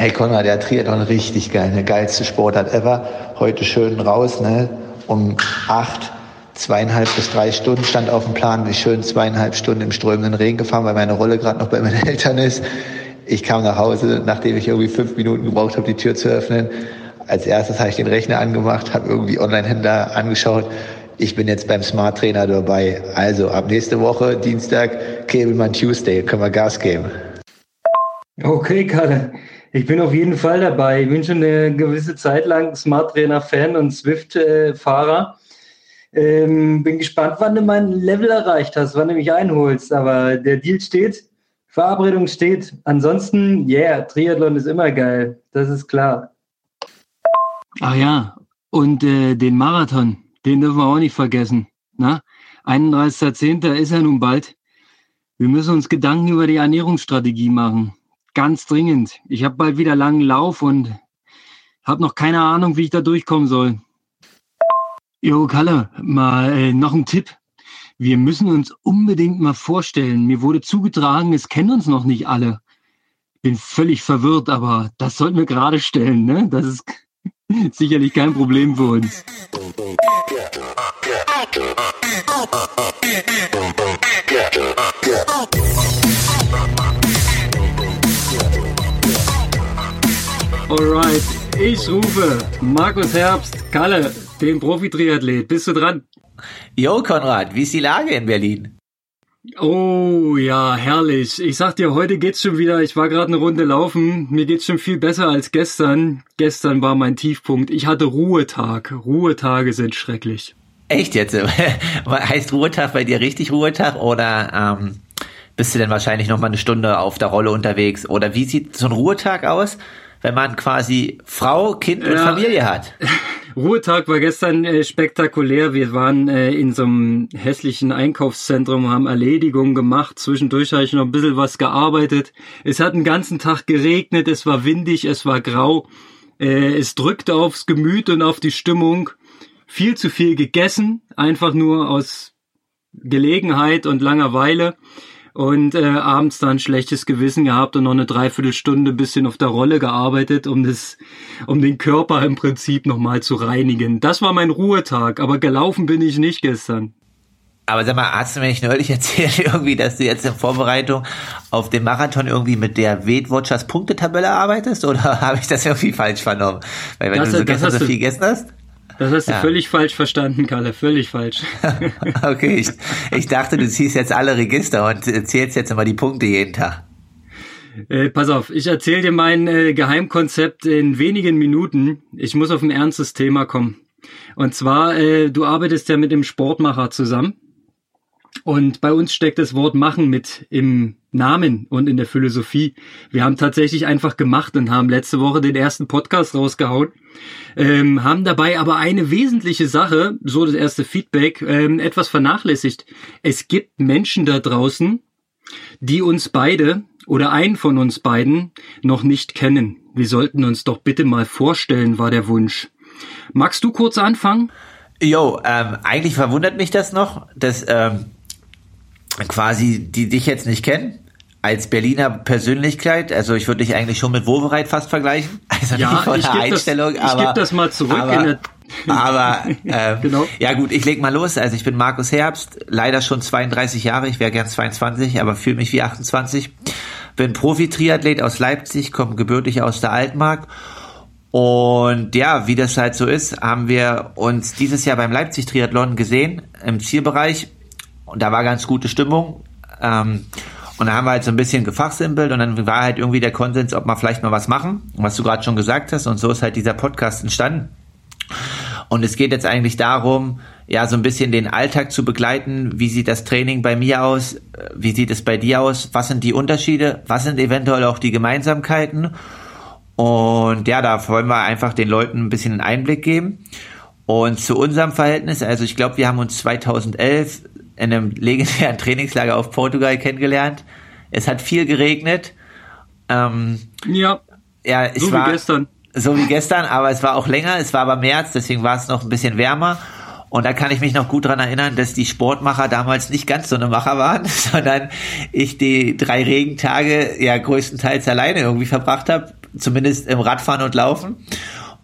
Hey Konrad, der Triathlon richtig geil, der geilste Sportart ever. Heute schön raus, ne? Um acht, zweieinhalb bis drei Stunden stand auf dem Plan, wie schön zweieinhalb Stunden im strömenden Regen gefahren, weil meine Rolle gerade noch bei meinen Eltern ist. Ich kam nach Hause, nachdem ich irgendwie fünf Minuten gebraucht habe, die Tür zu öffnen. Als erstes habe ich den Rechner angemacht, habe irgendwie Online-Händler angeschaut. Ich bin jetzt beim Smart Trainer dabei. Also ab nächste Woche, Dienstag, Cableman Tuesday, können wir Gas geben. Okay, Kalle. Ich bin auf jeden Fall dabei. Ich bin schon eine gewisse Zeit lang Smart Trainer Fan und Swift-Fahrer. Ähm, bin gespannt, wann du mein Level erreicht hast, wann du mich einholst. Aber der Deal steht, Verabredung steht. Ansonsten, yeah, Triathlon ist immer geil. Das ist klar. Ach ja, und äh, den Marathon, den dürfen wir auch nicht vergessen. Na? 31.10. ist ja nun bald. Wir müssen uns Gedanken über die Ernährungsstrategie machen. Ganz dringend. Ich habe bald wieder langen Lauf und habe noch keine Ahnung, wie ich da durchkommen soll. Jo, Kalle, mal äh, noch ein Tipp. Wir müssen uns unbedingt mal vorstellen. Mir wurde zugetragen, es kennen uns noch nicht alle. Bin völlig verwirrt, aber das sollten wir gerade stellen, ne? Das ist sicherlich kein Problem für uns. Ich rufe Markus Herbst, Kalle, den Profi-Triathlet. Bist du dran? Jo, Konrad, wie ist die Lage in Berlin? Oh ja, herrlich. Ich sag dir, heute geht's schon wieder. Ich war gerade eine Runde laufen. Mir geht's schon viel besser als gestern. Gestern war mein Tiefpunkt. Ich hatte Ruhetag. Ruhetage sind schrecklich. Echt jetzt? heißt Ruhetag bei dir richtig Ruhetag oder ähm, bist du denn wahrscheinlich noch mal eine Stunde auf der Rolle unterwegs? Oder wie sieht so ein Ruhetag aus? Wenn man quasi Frau, Kind und ja. Familie hat. Ruhetag war gestern äh, spektakulär. Wir waren äh, in so einem hässlichen Einkaufszentrum, haben Erledigungen gemacht. Zwischendurch habe ich noch ein bisschen was gearbeitet. Es hat den ganzen Tag geregnet, es war windig, es war grau. Äh, es drückte aufs Gemüt und auf die Stimmung. Viel zu viel gegessen, einfach nur aus Gelegenheit und Langeweile und äh, abends dann schlechtes Gewissen gehabt und noch eine Dreiviertelstunde bisschen auf der Rolle gearbeitet, um das, um den Körper im Prinzip nochmal zu reinigen. Das war mein Ruhetag, aber gelaufen bin ich nicht gestern. Aber sag mal, hast du mir nicht neulich erzählt, irgendwie, dass du jetzt in Vorbereitung auf den Marathon irgendwie mit der Weight Watchers Punktetabelle arbeitest? Oder habe ich das irgendwie falsch vernommen? Weil wenn das, du so gestern so viel gegessen hast? Das hast du ja. völlig falsch verstanden, Kalle, völlig falsch. okay, ich, ich dachte, du ziehst jetzt alle Register und zählst jetzt immer die Punkte jeden Tag. Äh, pass auf, ich erzähle dir mein äh, Geheimkonzept in wenigen Minuten. Ich muss auf ein ernstes Thema kommen. Und zwar, äh, du arbeitest ja mit dem Sportmacher zusammen. Und bei uns steckt das Wort machen mit im Namen und in der Philosophie. Wir haben tatsächlich einfach gemacht und haben letzte Woche den ersten Podcast rausgehauen, ähm, haben dabei aber eine wesentliche Sache, so das erste Feedback, ähm, etwas vernachlässigt. Es gibt Menschen da draußen, die uns beide oder einen von uns beiden noch nicht kennen. Wir sollten uns doch bitte mal vorstellen, war der Wunsch. Magst du kurz anfangen? Jo, ähm, eigentlich verwundert mich das noch, dass ähm, quasi die dich jetzt nicht kennen als Berliner Persönlichkeit, also ich würde dich eigentlich schon mit Wovereit fast vergleichen. Also ja, nicht von der Einstellung, das, aber. Ich gebe das mal zurück aber, in der aber ähm, genau. ja gut, ich leg mal los. Also ich bin Markus Herbst, leider schon 32 Jahre, ich wäre gern 22, aber fühle mich wie 28. Bin Profi-Triathlet aus Leipzig, komme gebürtig aus der Altmark. Und ja, wie das halt so ist, haben wir uns dieses Jahr beim Leipzig-Triathlon gesehen, im Zielbereich. Und da war ganz gute Stimmung. Ähm, und da haben wir halt so ein bisschen gefachsimpelt und dann war halt irgendwie der Konsens, ob wir vielleicht mal was machen, was du gerade schon gesagt hast. Und so ist halt dieser Podcast entstanden. Und es geht jetzt eigentlich darum, ja, so ein bisschen den Alltag zu begleiten. Wie sieht das Training bei mir aus? Wie sieht es bei dir aus? Was sind die Unterschiede? Was sind eventuell auch die Gemeinsamkeiten? Und ja, da wollen wir einfach den Leuten ein bisschen einen Einblick geben. Und zu unserem Verhältnis, also ich glaube, wir haben uns 2011 in einem legendären Trainingslager auf Portugal kennengelernt. Es hat viel geregnet. Ähm, ja. Ja, es so war, wie gestern. So wie gestern, aber es war auch länger. Es war aber März, deswegen war es noch ein bisschen wärmer. Und da kann ich mich noch gut dran erinnern, dass die Sportmacher damals nicht ganz so eine Macher waren, sondern ich die drei Regentage ja größtenteils alleine irgendwie verbracht habe. zumindest im Radfahren und Laufen.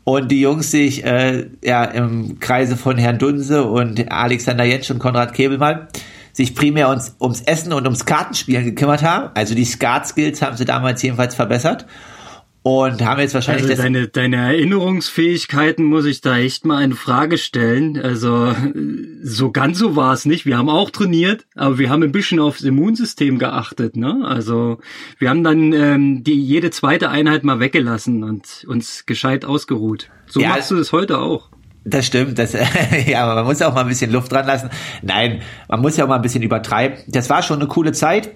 Und die Jungs sich äh, ja im Kreise von Herrn Dunse und Alexander Jentsch und Konrad Kebelmann sich primär uns, ums Essen und ums Kartenspielen gekümmert haben. Also die Skat-Skills haben sie damals jedenfalls verbessert und haben jetzt wahrscheinlich also deine deine Erinnerungsfähigkeiten muss ich da echt mal in Frage stellen. Also so ganz so war es nicht. Wir haben auch trainiert, aber wir haben ein bisschen aufs Immunsystem geachtet. Ne? Also wir haben dann ähm, die jede zweite Einheit mal weggelassen und uns gescheit ausgeruht. So ja, machst du das heute auch. Das stimmt, das, ja, aber man muss auch mal ein bisschen Luft dran lassen. Nein, man muss ja auch mal ein bisschen übertreiben. Das war schon eine coole Zeit.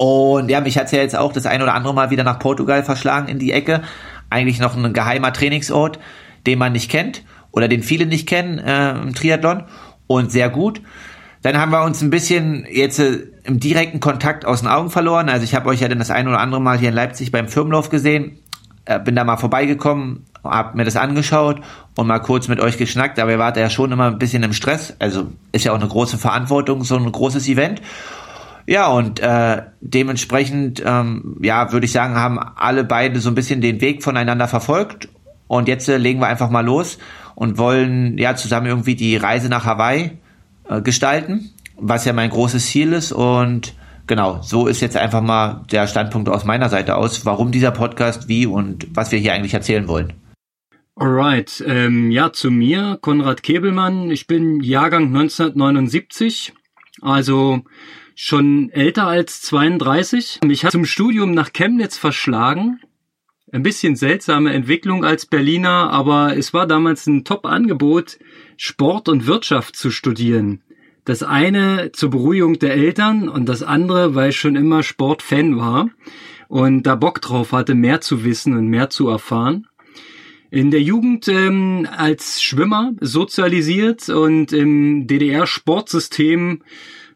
Und ja, mich hat's ja jetzt auch das ein oder andere Mal wieder nach Portugal verschlagen in die Ecke. Eigentlich noch ein geheimer Trainingsort, den man nicht kennt oder den viele nicht kennen äh, im Triathlon und sehr gut. Dann haben wir uns ein bisschen jetzt äh, im direkten Kontakt aus den Augen verloren. Also ich habe euch ja dann das ein oder andere Mal hier in Leipzig beim Firmenlauf gesehen. Äh, bin da mal vorbeigekommen, habe mir das angeschaut und mal kurz mit euch geschnackt. Aber ihr wart ja schon immer ein bisschen im Stress. Also ist ja auch eine große Verantwortung, so ein großes Event. Ja, und äh, dementsprechend, ähm, ja, würde ich sagen, haben alle beide so ein bisschen den Weg voneinander verfolgt. Und jetzt äh, legen wir einfach mal los und wollen ja zusammen irgendwie die Reise nach Hawaii äh, gestalten, was ja mein großes Ziel ist. Und genau, so ist jetzt einfach mal der Standpunkt aus meiner Seite aus, warum dieser Podcast, wie und was wir hier eigentlich erzählen wollen. Alright, ähm, ja, zu mir, Konrad Kebelmann. Ich bin Jahrgang 1979, also schon älter als 32. Mich hat zum Studium nach Chemnitz verschlagen. Ein bisschen seltsame Entwicklung als Berliner, aber es war damals ein Top-Angebot, Sport und Wirtschaft zu studieren. Das eine zur Beruhigung der Eltern und das andere, weil ich schon immer Sportfan war und da Bock drauf hatte, mehr zu wissen und mehr zu erfahren. In der Jugend ähm, als Schwimmer sozialisiert und im DDR-Sportsystem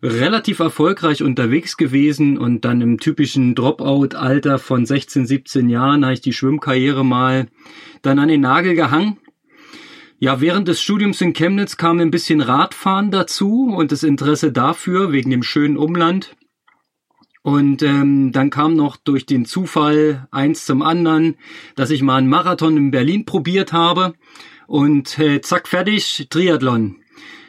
relativ erfolgreich unterwegs gewesen und dann im typischen Dropout-Alter von 16, 17 Jahren habe ich die Schwimmkarriere mal dann an den Nagel gehangen. Ja, während des Studiums in Chemnitz kam ein bisschen Radfahren dazu und das Interesse dafür wegen dem schönen Umland. Und ähm, dann kam noch durch den Zufall eins zum anderen, dass ich mal einen Marathon in Berlin probiert habe und äh, zack fertig Triathlon.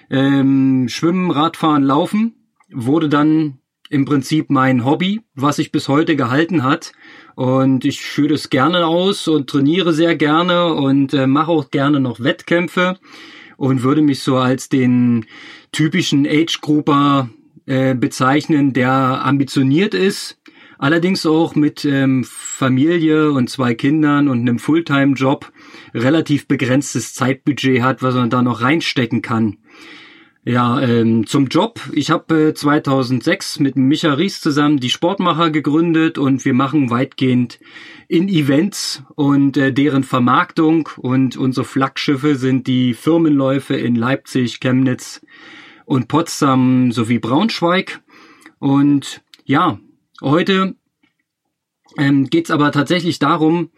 Ähm, Schwimmen, Radfahren, Laufen wurde dann im Prinzip mein Hobby, was sich bis heute gehalten hat. Und ich führe das gerne aus und trainiere sehr gerne und äh, mache auch gerne noch Wettkämpfe und würde mich so als den typischen Age-Grouper äh, bezeichnen, der ambitioniert ist, allerdings auch mit ähm, Familie und zwei Kindern und einem Fulltime-Job relativ begrenztes Zeitbudget hat, was man da noch reinstecken kann. Ja, ähm, zum Job. Ich habe äh, 2006 mit Micha Ries zusammen die Sportmacher gegründet und wir machen weitgehend in Events und äh, deren Vermarktung und unsere Flaggschiffe sind die Firmenläufe in Leipzig, Chemnitz und Potsdam sowie Braunschweig. Und ja, heute ähm, geht es aber tatsächlich darum,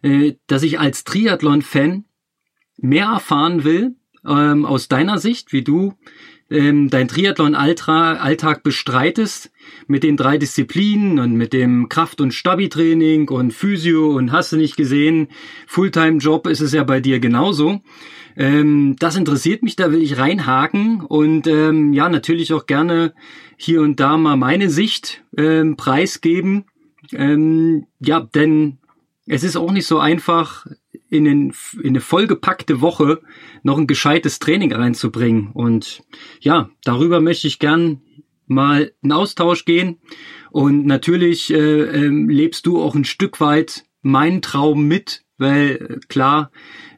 äh, dass ich als Triathlon-Fan mehr erfahren will ähm, aus deiner Sicht, wie du ähm, dein Triathlon-Alltag bestreitest mit den drei Disziplinen und mit dem Kraft- und Stabi-Training und Physio und hast du nicht gesehen, Fulltime-Job ist es ja bei dir genauso. Ähm, das interessiert mich, da will ich reinhaken und ähm, ja, natürlich auch gerne hier und da mal meine Sicht ähm, preisgeben. Ähm, ja, denn es ist auch nicht so einfach, in, den, in eine vollgepackte Woche noch ein gescheites Training reinzubringen. Und ja, darüber möchte ich gern mal in Austausch gehen. Und natürlich äh, äh, lebst du auch ein Stück weit meinen Traum mit, weil äh, klar,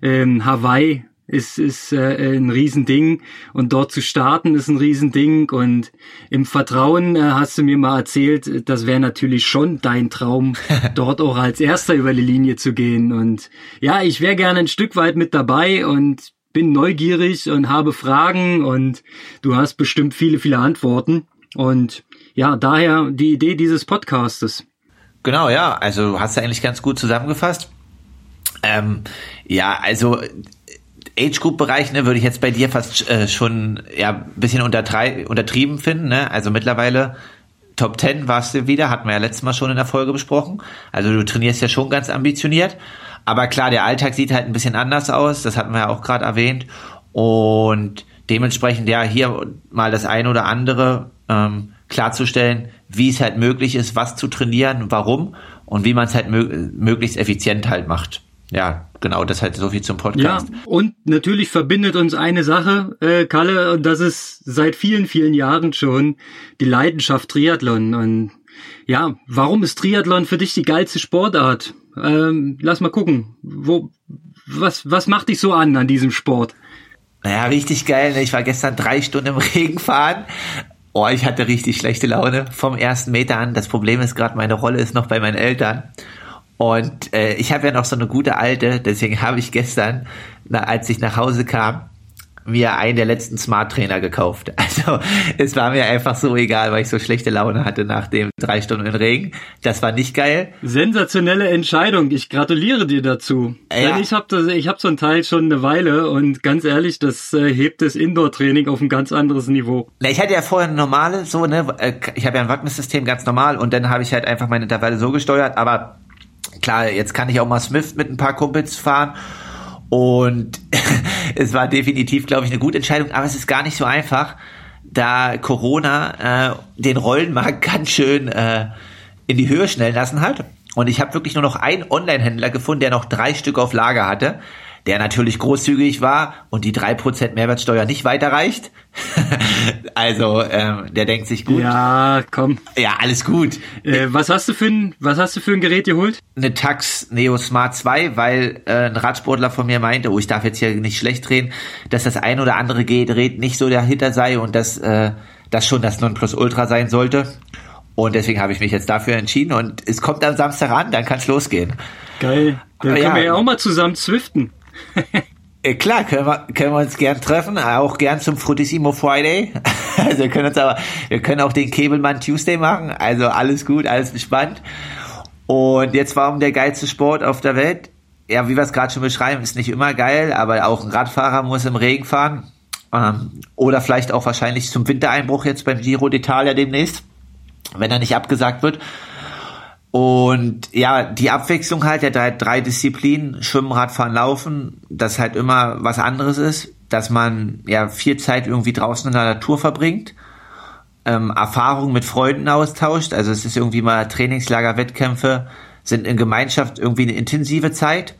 ähm, Hawaii ist, ist äh, ein Riesending. Und dort zu starten ist ein Riesending. Und im Vertrauen äh, hast du mir mal erzählt, das wäre natürlich schon dein Traum, dort auch als Erster über die Linie zu gehen. Und ja, ich wäre gerne ein Stück weit mit dabei und bin neugierig und habe Fragen. Und du hast bestimmt viele, viele Antworten. Und ja, daher die Idee dieses Podcastes. Genau, ja, also hast du eigentlich ganz gut zusammengefasst. Ähm, ja, also Age-Group-Bereich ne, würde ich jetzt bei dir fast äh, schon ja ein bisschen untertrieben finden. Ne? Also mittlerweile Top 10 warst du wieder, hatten wir ja letztes Mal schon in der Folge besprochen. Also du trainierst ja schon ganz ambitioniert. Aber klar, der Alltag sieht halt ein bisschen anders aus, das hatten wir ja auch gerade erwähnt. Und dementsprechend ja hier mal das eine oder andere ähm, klarzustellen, wie es halt möglich ist, was zu trainieren, warum und wie man es halt mö möglichst effizient halt macht. Ja, genau, das halt so viel zum Podcast. Ja, und natürlich verbindet uns eine Sache, äh, Kalle, und das ist seit vielen, vielen Jahren schon die Leidenschaft Triathlon. Und ja, warum ist Triathlon für dich die geilste Sportart? Ähm, lass mal gucken, wo, was, was macht dich so an an diesem Sport? Naja, richtig geil. Ne? Ich war gestern drei Stunden im Regen fahren. Oh, ich hatte richtig schlechte Laune vom ersten Meter an. Das Problem ist gerade, meine Rolle ist noch bei meinen Eltern. Und äh, ich habe ja noch so eine gute alte, deswegen habe ich gestern, na, als ich nach Hause kam, mir einen der letzten Smart Trainer gekauft. Also es war mir einfach so egal, weil ich so schlechte Laune hatte nach dem drei Stunden Regen. Das war nicht geil. Sensationelle Entscheidung. Ich gratuliere dir dazu. Ja. Denn ich habe ich hab so ein Teil schon eine Weile und ganz ehrlich, das äh, hebt das Indoor-Training auf ein ganz anderes Niveau. Na, ich hatte ja vorher eine normale, so ne, äh, ich habe ja ein Wattmesssystem ganz normal und dann habe ich halt einfach meine Intervalle so gesteuert. Aber klar, jetzt kann ich auch mal Smith mit ein paar Kumpels fahren. Und es war definitiv, glaube ich, eine gute Entscheidung, aber es ist gar nicht so einfach, da Corona äh, den Rollenmarkt ganz schön äh, in die Höhe schnellen lassen hat. Und ich habe wirklich nur noch einen Online-Händler gefunden, der noch drei Stück auf Lager hatte der natürlich großzügig war und die drei Prozent Mehrwertsteuer nicht weiterreicht. also ähm, der denkt sich gut. Ja, komm. Ja, alles gut. Äh, was hast du für ein was hast du für ein Gerät geholt? Eine Tax Neo Smart 2, weil äh, ein Radsportler von mir meinte, oh, ich darf jetzt hier nicht schlecht drehen, dass das ein oder andere Gerät nicht so dahinter sei und dass äh, das schon das Nonplusultra sein sollte. Und deswegen habe ich mich jetzt dafür entschieden und es kommt am Samstag an, dann kann es losgehen. Geil. Dann können ja, wir ja auch mal zusammen zwiften. Äh, klar, können wir, können wir uns gern treffen, auch gern zum Frutissimo Friday. Also wir können uns aber, wir können auch den Kebelmann Tuesday machen. Also alles gut, alles entspannt. Und jetzt warum der geilste Sport auf der Welt? Ja, wie wir es gerade schon beschreiben, ist nicht immer geil, aber auch ein Radfahrer muss im Regen fahren. Ähm, oder vielleicht auch wahrscheinlich zum Wintereinbruch jetzt beim Giro d'Italia demnächst, wenn er nicht abgesagt wird. Und ja, die Abwechslung halt der drei, drei Disziplinen, Schwimmen, Radfahren, Laufen, das halt immer was anderes ist, dass man ja viel Zeit irgendwie draußen in der Natur verbringt, ähm, Erfahrungen mit Freunden austauscht, also es ist irgendwie mal Trainingslager, Wettkämpfe, sind in Gemeinschaft irgendwie eine intensive Zeit.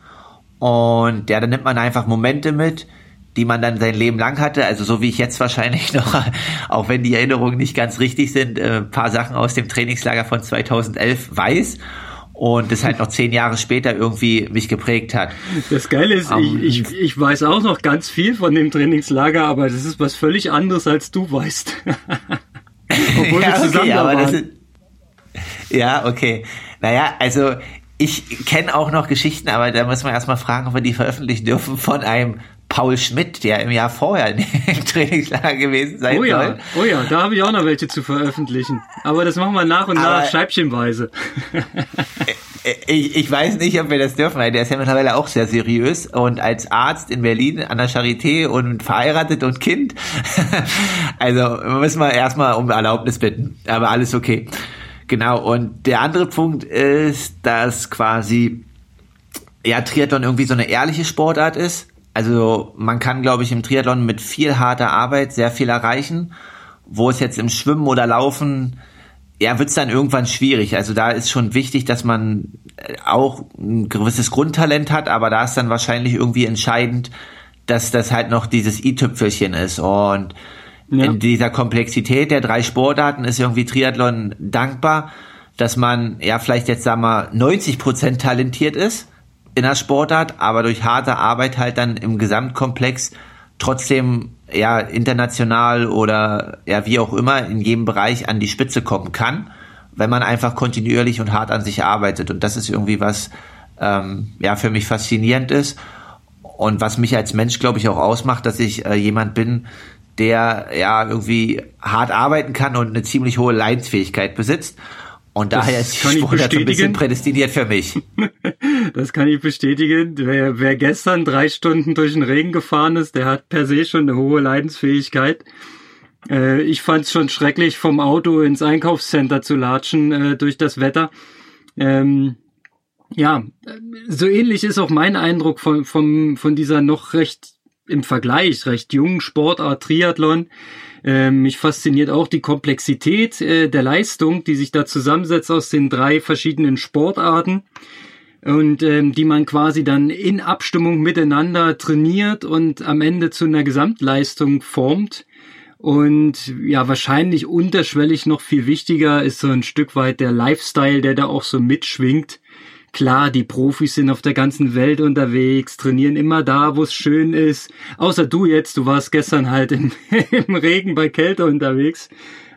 Und ja, dann nimmt man einfach Momente mit, die man dann sein Leben lang hatte. Also so wie ich jetzt wahrscheinlich noch, auch wenn die Erinnerungen nicht ganz richtig sind, äh, paar Sachen aus dem Trainingslager von 2011 weiß und das halt noch zehn Jahre später irgendwie mich geprägt hat. Das Geile ist, um, ich, ich, ich weiß auch noch ganz viel von dem Trainingslager, aber das ist was völlig anderes, als du weißt. Obwohl ja, wir zusammen okay, aber das ist, Ja, okay. Naja, also ich kenne auch noch Geschichten, aber da muss man erstmal fragen, ob wir die veröffentlichen dürfen von einem Paul Schmidt, der im Jahr vorher im Trainingslager gewesen sein oh ja, soll. Oh ja, da habe ich auch noch welche zu veröffentlichen. Aber das machen wir nach und Aber nach scheibchenweise. ich, ich weiß nicht, ob wir das dürfen, weil der ist ja mittlerweile auch sehr seriös und als Arzt in Berlin an der Charité und verheiratet und Kind. also müssen wir erstmal um Erlaubnis bitten. Aber alles okay. Genau. Und der andere Punkt ist, dass quasi ja Triathlon irgendwie so eine ehrliche Sportart ist also man kann, glaube ich, im Triathlon mit viel harter Arbeit sehr viel erreichen, wo es jetzt im Schwimmen oder Laufen, ja, wird es dann irgendwann schwierig. Also da ist schon wichtig, dass man äh, auch ein gewisses Grundtalent hat, aber da ist dann wahrscheinlich irgendwie entscheidend, dass das halt noch dieses i-Tüpfelchen ist. Und ja. in dieser Komplexität der drei Sportarten ist irgendwie Triathlon dankbar, dass man ja vielleicht jetzt sagen wir 90 Prozent talentiert ist in der Sportart, aber durch harte Arbeit halt dann im Gesamtkomplex trotzdem ja international oder ja wie auch immer in jedem Bereich an die Spitze kommen kann, wenn man einfach kontinuierlich und hart an sich arbeitet. Und das ist irgendwie was ähm, ja für mich faszinierend ist und was mich als Mensch glaube ich auch ausmacht, dass ich äh, jemand bin, der ja irgendwie hart arbeiten kann und eine ziemlich hohe Leidensfähigkeit besitzt. Und daher ist die Sportart ein bisschen prädestiniert für mich. das kann ich bestätigen. Wer, wer gestern drei Stunden durch den Regen gefahren ist, der hat per se schon eine hohe Leidensfähigkeit. Äh, ich fand es schon schrecklich, vom Auto ins Einkaufscenter zu latschen äh, durch das Wetter. Ähm, ja, so ähnlich ist auch mein Eindruck von, von, von dieser noch recht im Vergleich recht jungen Sportart Triathlon. Ähm, mich fasziniert auch die Komplexität äh, der Leistung, die sich da zusammensetzt aus den drei verschiedenen Sportarten und ähm, die man quasi dann in Abstimmung miteinander trainiert und am Ende zu einer Gesamtleistung formt. Und ja, wahrscheinlich unterschwellig noch viel wichtiger ist so ein Stück weit der Lifestyle, der da auch so mitschwingt. Klar, die Profis sind auf der ganzen Welt unterwegs, trainieren immer da, wo es schön ist. Außer du jetzt, du warst gestern halt im, im Regen bei Kälte unterwegs.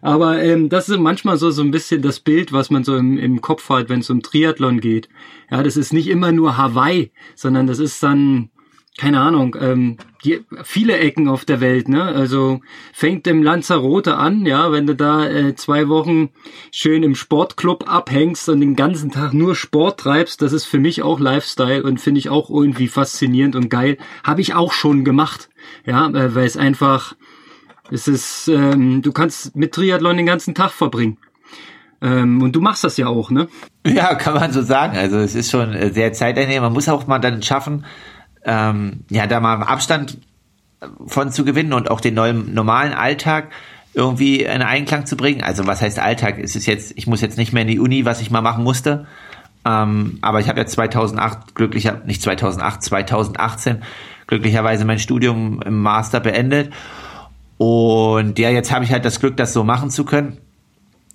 Aber ähm, das ist manchmal so, so ein bisschen das Bild, was man so im, im Kopf hat, wenn es um Triathlon geht. Ja, das ist nicht immer nur Hawaii, sondern das ist dann keine Ahnung, ähm, die, viele Ecken auf der Welt, ne? Also fängt im Lanzarote an, ja, wenn du da äh, zwei Wochen schön im Sportclub abhängst und den ganzen Tag nur Sport treibst, das ist für mich auch Lifestyle und finde ich auch irgendwie faszinierend und geil. Habe ich auch schon gemacht, ja, äh, weil es einfach, es ist, ähm, du kannst mit Triathlon den ganzen Tag verbringen. Ähm, und du machst das ja auch, ne? Ja, kann man so sagen. Also es ist schon äh, sehr zeiteinnehmend. Man muss auch mal dann schaffen, ähm, ja, da mal Abstand von zu gewinnen und auch den neuen normalen Alltag irgendwie in Einklang zu bringen. Also was heißt Alltag? Es jetzt, ich muss jetzt nicht mehr in die Uni, was ich mal machen musste. Ähm, aber ich habe ja 2008 glücklicher, nicht 2008, 2018 glücklicherweise mein Studium im Master beendet. Und ja, jetzt habe ich halt das Glück, das so machen zu können.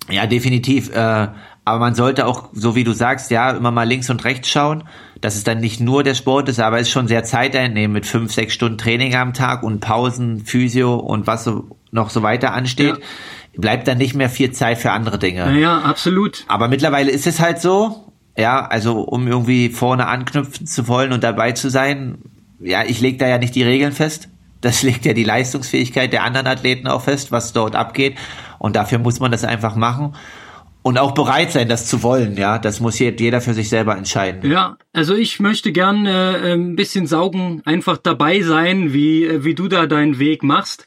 Ja, definitiv. Äh, aber man sollte auch, so wie du sagst, ja, immer mal links und rechts schauen, dass es dann nicht nur der Sport ist, aber es ist schon sehr zeiteinnehmend mit fünf, sechs Stunden Training am Tag und Pausen, Physio und was so noch so weiter ansteht. Ja. Bleibt dann nicht mehr viel Zeit für andere Dinge. Ja, absolut. Aber mittlerweile ist es halt so, ja, also um irgendwie vorne anknüpfen zu wollen und dabei zu sein, ja, ich lege da ja nicht die Regeln fest. Das legt ja die Leistungsfähigkeit der anderen Athleten auch fest, was dort abgeht. Und dafür muss man das einfach machen und auch bereit sein, das zu wollen, ja. Das muss jeder für sich selber entscheiden. Ja, also ich möchte gern äh, ein bisschen saugen, einfach dabei sein, wie, äh, wie du da deinen Weg machst.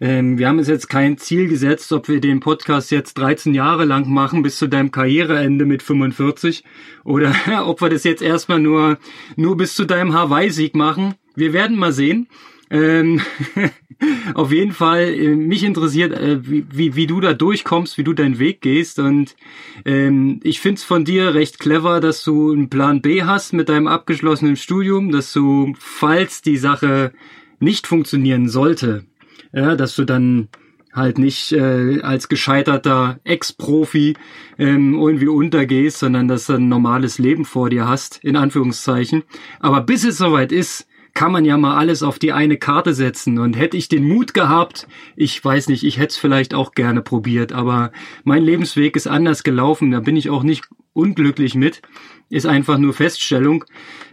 Ähm, wir haben uns jetzt kein Ziel gesetzt, ob wir den Podcast jetzt 13 Jahre lang machen bis zu deinem Karriereende mit 45 oder ob wir das jetzt erstmal nur, nur bis zu deinem Hawaii-Sieg machen. Wir werden mal sehen. Ähm, auf jeden Fall, äh, mich interessiert, äh, wie, wie, wie du da durchkommst, wie du deinen Weg gehst. Und ähm, ich find's von dir recht clever, dass du einen Plan B hast mit deinem abgeschlossenen Studium, dass du, falls die Sache nicht funktionieren sollte, ja, dass du dann halt nicht äh, als gescheiterter Ex-Profi ähm, irgendwie untergehst, sondern dass du ein normales Leben vor dir hast, in Anführungszeichen. Aber bis es soweit ist, kann man ja mal alles auf die eine Karte setzen. Und hätte ich den Mut gehabt, ich weiß nicht, ich hätte es vielleicht auch gerne probiert, aber mein Lebensweg ist anders gelaufen. Da bin ich auch nicht unglücklich mit. Ist einfach nur Feststellung.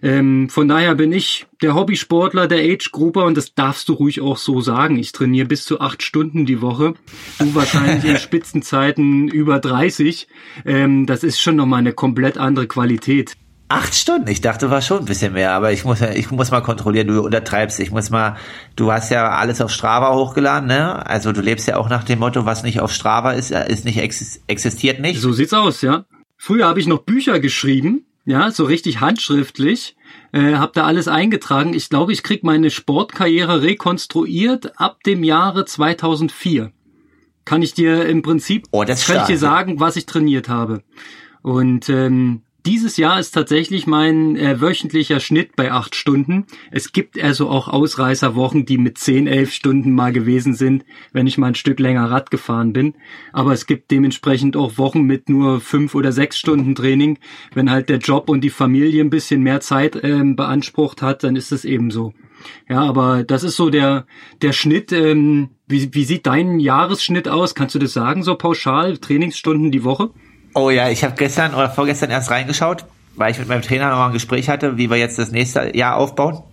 Ähm, von daher bin ich der Hobbysportler, der Age-Grupper und das darfst du ruhig auch so sagen. Ich trainiere bis zu acht Stunden die Woche. Du wahrscheinlich in Spitzenzeiten über 30. Ähm, das ist schon nochmal eine komplett andere Qualität. Acht Stunden? Ich dachte, war schon ein bisschen mehr, aber ich muss, ich muss mal kontrollieren, du untertreibst. Ich muss mal, du hast ja alles auf Strava hochgeladen, ne? Also du lebst ja auch nach dem Motto, was nicht auf Strava ist, ist nicht existiert nicht. So sieht's aus, ja. Früher habe ich noch Bücher geschrieben, ja, so richtig handschriftlich. Äh, hab da alles eingetragen. Ich glaube, ich krieg meine Sportkarriere rekonstruiert ab dem Jahre 2004. Kann ich dir im Prinzip, oh, das kann ich dir sagen, was ich trainiert habe. Und ähm, dieses Jahr ist tatsächlich mein äh, wöchentlicher Schnitt bei acht Stunden. Es gibt also auch Ausreißerwochen, die mit zehn, elf Stunden mal gewesen sind, wenn ich mal ein Stück länger Rad gefahren bin. Aber es gibt dementsprechend auch Wochen mit nur fünf oder sechs Stunden Training. Wenn halt der Job und die Familie ein bisschen mehr Zeit ähm, beansprucht hat, dann ist es eben so. Ja, aber das ist so der, der Schnitt. Ähm, wie, wie sieht dein Jahresschnitt aus? Kannst du das sagen, so pauschal? Trainingsstunden die Woche? Oh ja, ich habe gestern oder vorgestern erst reingeschaut, weil ich mit meinem Trainer nochmal ein Gespräch hatte, wie wir jetzt das nächste Jahr aufbauen.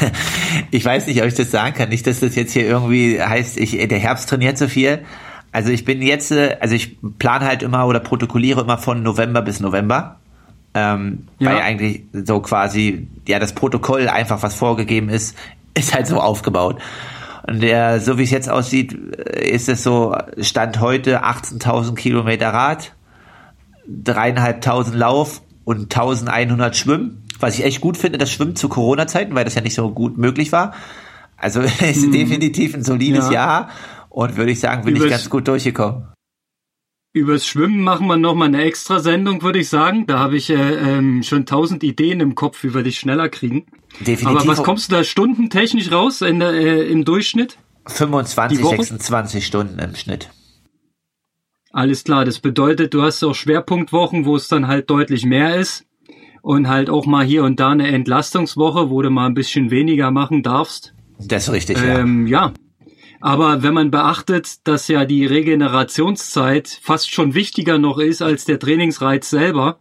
ich weiß nicht, ob ich das sagen kann. Nicht, dass das jetzt hier irgendwie heißt, ich, der Herbst trainiert so viel. Also ich bin jetzt, äh, also ich plane halt immer oder protokolliere immer von November bis November. Ähm, ja. Weil eigentlich so quasi, ja, das Protokoll einfach, was vorgegeben ist, ist halt so aufgebaut. Und der, so wie es jetzt aussieht, ist es so, Stand heute 18.000 Kilometer Rad, dreieinhalbtausend Lauf und 1100 Schwimmen. Was ich echt gut finde, das Schwimmen zu Corona-Zeiten, weil das ja nicht so gut möglich war. Also ist mhm. definitiv ein solides ja. Jahr und würde ich sagen, bin Übers ich ganz gut durchgekommen. Übers Schwimmen machen wir nochmal eine extra Sendung, würde ich sagen. Da habe ich äh, ähm, schon tausend Ideen im Kopf, wie wir dich schneller kriegen. Definitiv. Aber was kommst du da stundentechnisch raus in der, äh, im Durchschnitt? 25, 26 Stunden im Schnitt. Alles klar, das bedeutet, du hast auch Schwerpunktwochen, wo es dann halt deutlich mehr ist. Und halt auch mal hier und da eine Entlastungswoche, wo du mal ein bisschen weniger machen darfst. Das ist richtig, ähm, ja. ja. Aber wenn man beachtet, dass ja die Regenerationszeit fast schon wichtiger noch ist als der Trainingsreiz selber,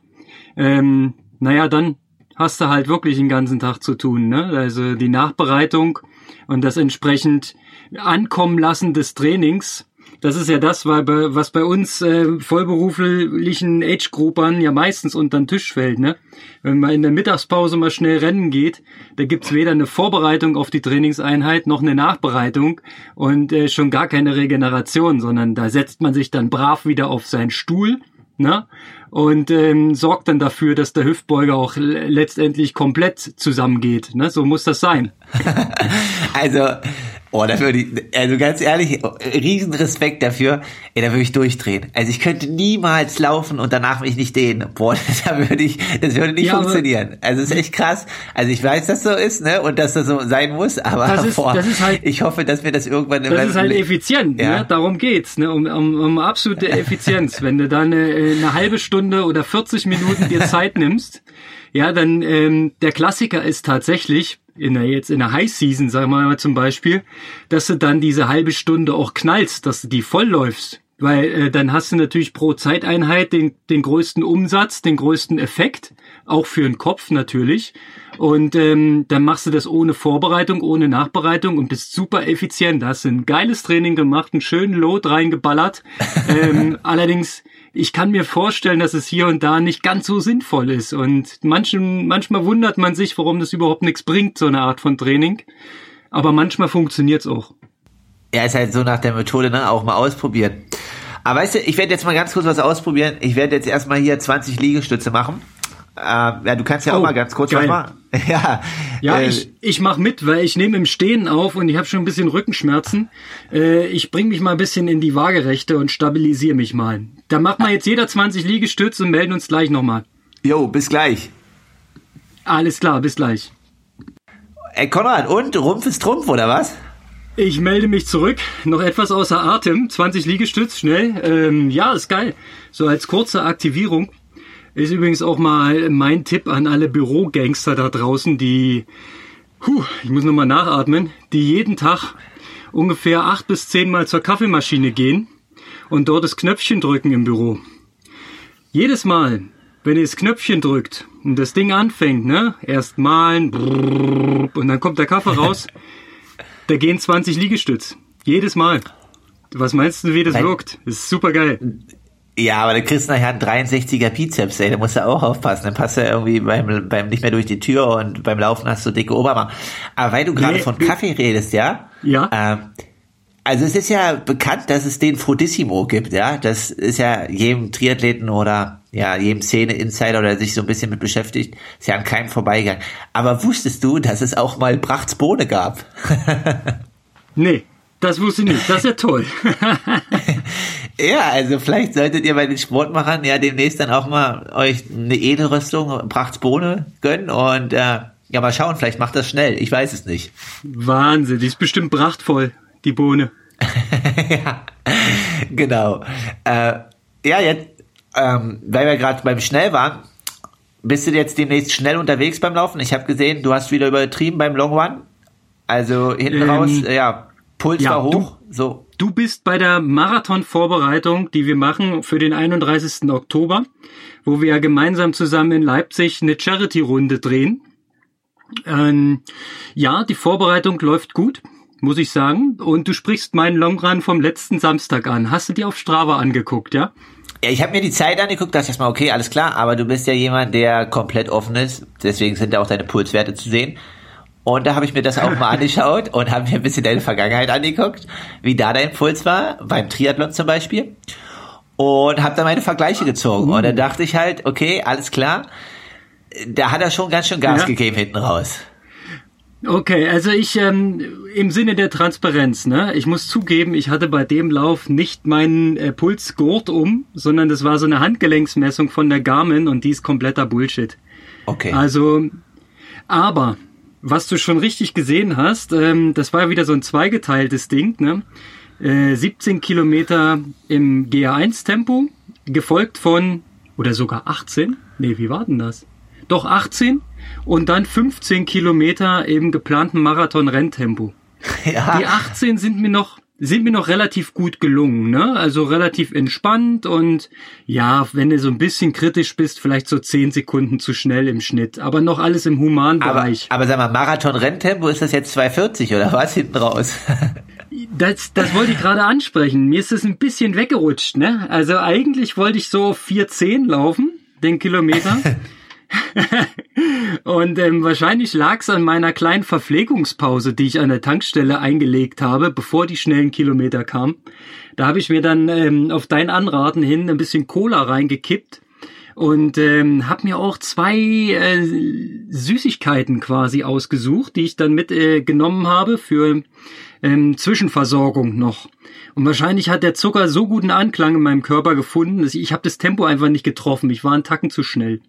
ähm, naja, dann hast du halt wirklich den ganzen Tag zu tun. Ne? Also die Nachbereitung und das entsprechend Ankommen lassen des Trainings das ist ja das, was bei uns äh, vollberuflichen Age-Groupern ja meistens unter den Tisch fällt. Ne? Wenn man in der Mittagspause mal schnell rennen geht, da gibt's weder eine Vorbereitung auf die Trainingseinheit noch eine Nachbereitung und äh, schon gar keine Regeneration, sondern da setzt man sich dann brav wieder auf seinen Stuhl ne? und ähm, sorgt dann dafür, dass der Hüftbeuger auch letztendlich komplett zusammengeht. Ne? So muss das sein. also Oh, da würde ich, also ganz ehrlich, riesen Respekt dafür. Ey, da würde ich durchdrehen. Also ich könnte niemals laufen und danach mich nicht dehnen. Boah, das würde ich, das würde nicht ja, funktionieren. Also es ist echt krass. Also ich weiß, dass so ist, ne, und dass das so sein muss, aber das ist, boah, das ist halt, ich hoffe, dass wir das irgendwann Das ist halt effizient, ja. ne? Darum geht's, ne? Um, um, um absolute Effizienz. Wenn du dann eine, eine halbe Stunde oder 40 Minuten dir Zeit nimmst, ja, dann ähm, der Klassiker ist tatsächlich, in der jetzt in der High Season, sagen wir mal zum Beispiel, dass du dann diese halbe Stunde auch knallst, dass du die vollläufst. Weil äh, dann hast du natürlich pro Zeiteinheit den, den größten Umsatz, den größten Effekt, auch für den Kopf natürlich. Und ähm, dann machst du das ohne Vorbereitung, ohne Nachbereitung und bist super effizient. Da hast du ein geiles Training gemacht, einen schönen Lot reingeballert. ähm, allerdings ich kann mir vorstellen, dass es hier und da nicht ganz so sinnvoll ist. Und manchen, manchmal wundert man sich, warum das überhaupt nichts bringt, so eine Art von Training. Aber manchmal funktioniert es auch. Ja, ist halt so nach der Methode, ne? Auch mal ausprobieren. Aber weißt du, ich werde jetzt mal ganz kurz was ausprobieren. Ich werde jetzt erstmal hier 20 Liegestütze machen. Äh, ja, du kannst ja oh, auch mal ganz kurz geil. was machen. ja, ja äh, ich, ich mache mit, weil ich nehme im Stehen auf und ich habe schon ein bisschen Rückenschmerzen. Äh, ich bringe mich mal ein bisschen in die Waagerechte und stabilisiere mich mal. Dann machen wir jetzt jeder 20 Liegestütze und melden uns gleich nochmal. Jo, bis gleich. Alles klar, bis gleich. Ey, Konrad, und? Rumpf ist Trumpf, oder was? Ich melde mich zurück. Noch etwas außer Atem. 20 Liegestütz, schnell. Ähm, ja, ist geil. So als kurze Aktivierung. Ist übrigens auch mal mein Tipp an alle Bürogangster da draußen, die, puh, ich muss nochmal nachatmen, die jeden Tag ungefähr acht bis zehn Mal zur Kaffeemaschine gehen und dort das Knöpfchen drücken im Büro. Jedes Mal, wenn ihr das Knöpfchen drückt und das Ding anfängt, ne, erst malen und dann kommt der Kaffee raus, da gehen 20 Liegestütz. Jedes Mal. Was meinst du, wie das wirkt? Das ist super geil. Ja, aber du kriegst nachher einen 63er Bizeps, ey, da musst du auch aufpassen. Dann passt er irgendwie beim, beim nicht mehr durch die Tür und beim Laufen hast du dicke Oberarme. Aber weil du gerade nee, von Kaffee redest, ja? Ja. Ähm, also es ist ja bekannt, dass es den Frodissimo gibt, ja. Das ist ja jedem Triathleten oder ja, jedem Szene-Insider oder sich so ein bisschen mit beschäftigt, ist ja an keinem vorbeigegangen. Aber wusstest du, dass es auch mal Brachts Bohne gab? nee. Das wusste ich nicht. Das ist ja toll. ja, also vielleicht solltet ihr bei den Sportmachern ja demnächst dann auch mal euch eine Edelrüstung, Prachtsbohne gönnen und äh, ja, mal schauen, vielleicht macht das schnell. Ich weiß es nicht. Wahnsinn, die ist bestimmt prachtvoll, die Bohne. ja, genau. Äh, ja, jetzt, ähm, weil wir gerade beim Schnell waren, bist du jetzt demnächst schnell unterwegs beim Laufen? Ich habe gesehen, du hast wieder übertrieben beim Long Run. Also hinten ähm, raus, ja, Puls ja, war hoch. Du, so. Du bist bei der Marathon-Vorbereitung, die wir machen für den 31. Oktober, wo wir ja gemeinsam zusammen in Leipzig eine Charity-Runde drehen. Ähm, ja, die Vorbereitung läuft gut, muss ich sagen. Und du sprichst meinen Longrun vom letzten Samstag an. Hast du dir auf Strava angeguckt, ja? Ja, ich habe mir die Zeit angeguckt, dachte erstmal, okay, alles klar, aber du bist ja jemand, der komplett offen ist, deswegen sind da auch deine Pulswerte zu sehen. Und da habe ich mir das auch mal angeschaut und habe mir ein bisschen deine Vergangenheit angeguckt, wie da dein Puls war, beim Triathlon zum Beispiel. Und habe da meine Vergleiche gezogen. Und dann dachte ich halt, okay, alles klar. Da hat er schon ganz schön Gas ja. gegeben hinten raus. Okay, also ich ähm, im Sinne der Transparenz, ne? Ich muss zugeben, ich hatte bei dem Lauf nicht meinen äh, Pulsgurt um, sondern das war so eine Handgelenksmessung von der Garmin und die ist kompletter Bullshit. Okay. Also, aber was du schon richtig gesehen hast, ähm, das war ja wieder so ein zweigeteiltes Ding, ne? Äh, 17 Kilometer im GA1-Tempo, gefolgt von, oder sogar 18? Nee, wie war denn das? Doch 18 und dann 15 Kilometer im geplanten Marathon-Renntempo. Ja. Die 18 sind mir noch sind mir noch relativ gut gelungen, ne? Also relativ entspannt und ja, wenn du so ein bisschen kritisch bist, vielleicht so 10 Sekunden zu schnell im Schnitt, aber noch alles im humanen Bereich. Aber, aber sag mal, Marathon-Renntempo ist das jetzt 240 oder was hinten raus? das, das wollte ich gerade ansprechen. Mir ist es ein bisschen weggerutscht, ne? Also eigentlich wollte ich so 410 laufen, den Kilometer. und ähm, wahrscheinlich lag es an meiner kleinen Verpflegungspause, die ich an der Tankstelle eingelegt habe, bevor die schnellen Kilometer kamen. Da habe ich mir dann ähm, auf dein Anraten hin ein bisschen Cola reingekippt und ähm, habe mir auch zwei äh, Süßigkeiten quasi ausgesucht, die ich dann mitgenommen äh, habe für ähm, Zwischenversorgung noch. Und wahrscheinlich hat der Zucker so guten Anklang in meinem Körper gefunden, dass ich, ich habe das Tempo einfach nicht getroffen. Ich war einen Tacken zu schnell.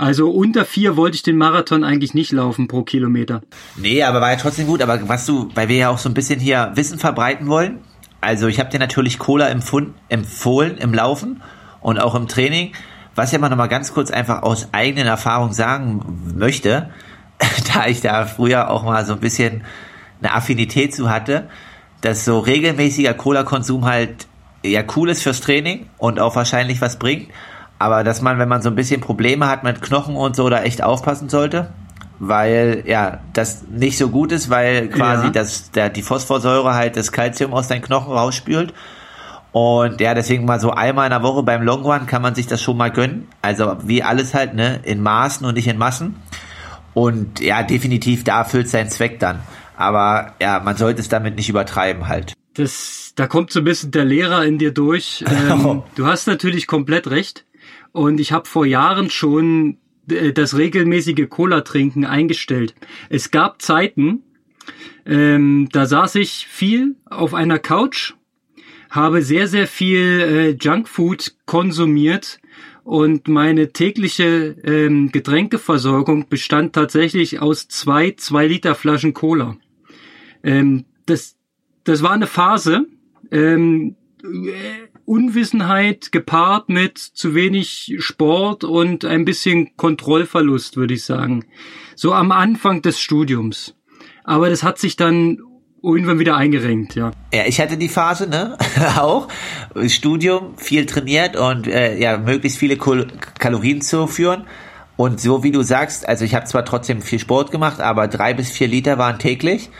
Also unter vier wollte ich den Marathon eigentlich nicht laufen pro Kilometer. Nee, aber war ja trotzdem gut. Aber was du, weil wir ja auch so ein bisschen hier Wissen verbreiten wollen. Also ich habe dir natürlich Cola empfohlen im Laufen und auch im Training. Was ich aber nochmal ganz kurz einfach aus eigenen Erfahrungen sagen möchte, da ich da früher auch mal so ein bisschen eine Affinität zu hatte, dass so regelmäßiger Cola-Konsum halt ja cool ist fürs Training und auch wahrscheinlich was bringt. Aber dass man, wenn man so ein bisschen Probleme hat mit Knochen und so, da echt aufpassen sollte, weil ja das nicht so gut ist, weil quasi ja. das, der, die Phosphorsäure halt das Kalzium aus deinen Knochen rausspült. Und ja, deswegen mal so einmal in der Woche beim Long Run kann man sich das schon mal gönnen. Also wie alles halt, ne, in Maßen und nicht in Massen. Und ja, definitiv da erfüllt seinen Zweck dann. Aber ja, man sollte es damit nicht übertreiben halt. Das, da kommt so ein bisschen der Lehrer in dir durch. Ähm, du hast natürlich komplett recht. Und ich habe vor Jahren schon äh, das regelmäßige Cola-Trinken eingestellt. Es gab Zeiten, ähm, da saß ich viel auf einer Couch, habe sehr, sehr viel äh, Junkfood konsumiert und meine tägliche ähm, Getränkeversorgung bestand tatsächlich aus zwei, zwei Liter Flaschen Cola. Ähm, das, das war eine Phase, ähm, Unwissenheit gepaart mit zu wenig Sport und ein bisschen Kontrollverlust, würde ich sagen. So am Anfang des Studiums. Aber das hat sich dann irgendwann wieder eingerenkt, ja. Ja, ich hatte die Phase, ne, auch Studium, viel trainiert und äh, ja möglichst viele Kol Kalorien zu führen. Und so wie du sagst, also ich habe zwar trotzdem viel Sport gemacht, aber drei bis vier Liter waren täglich.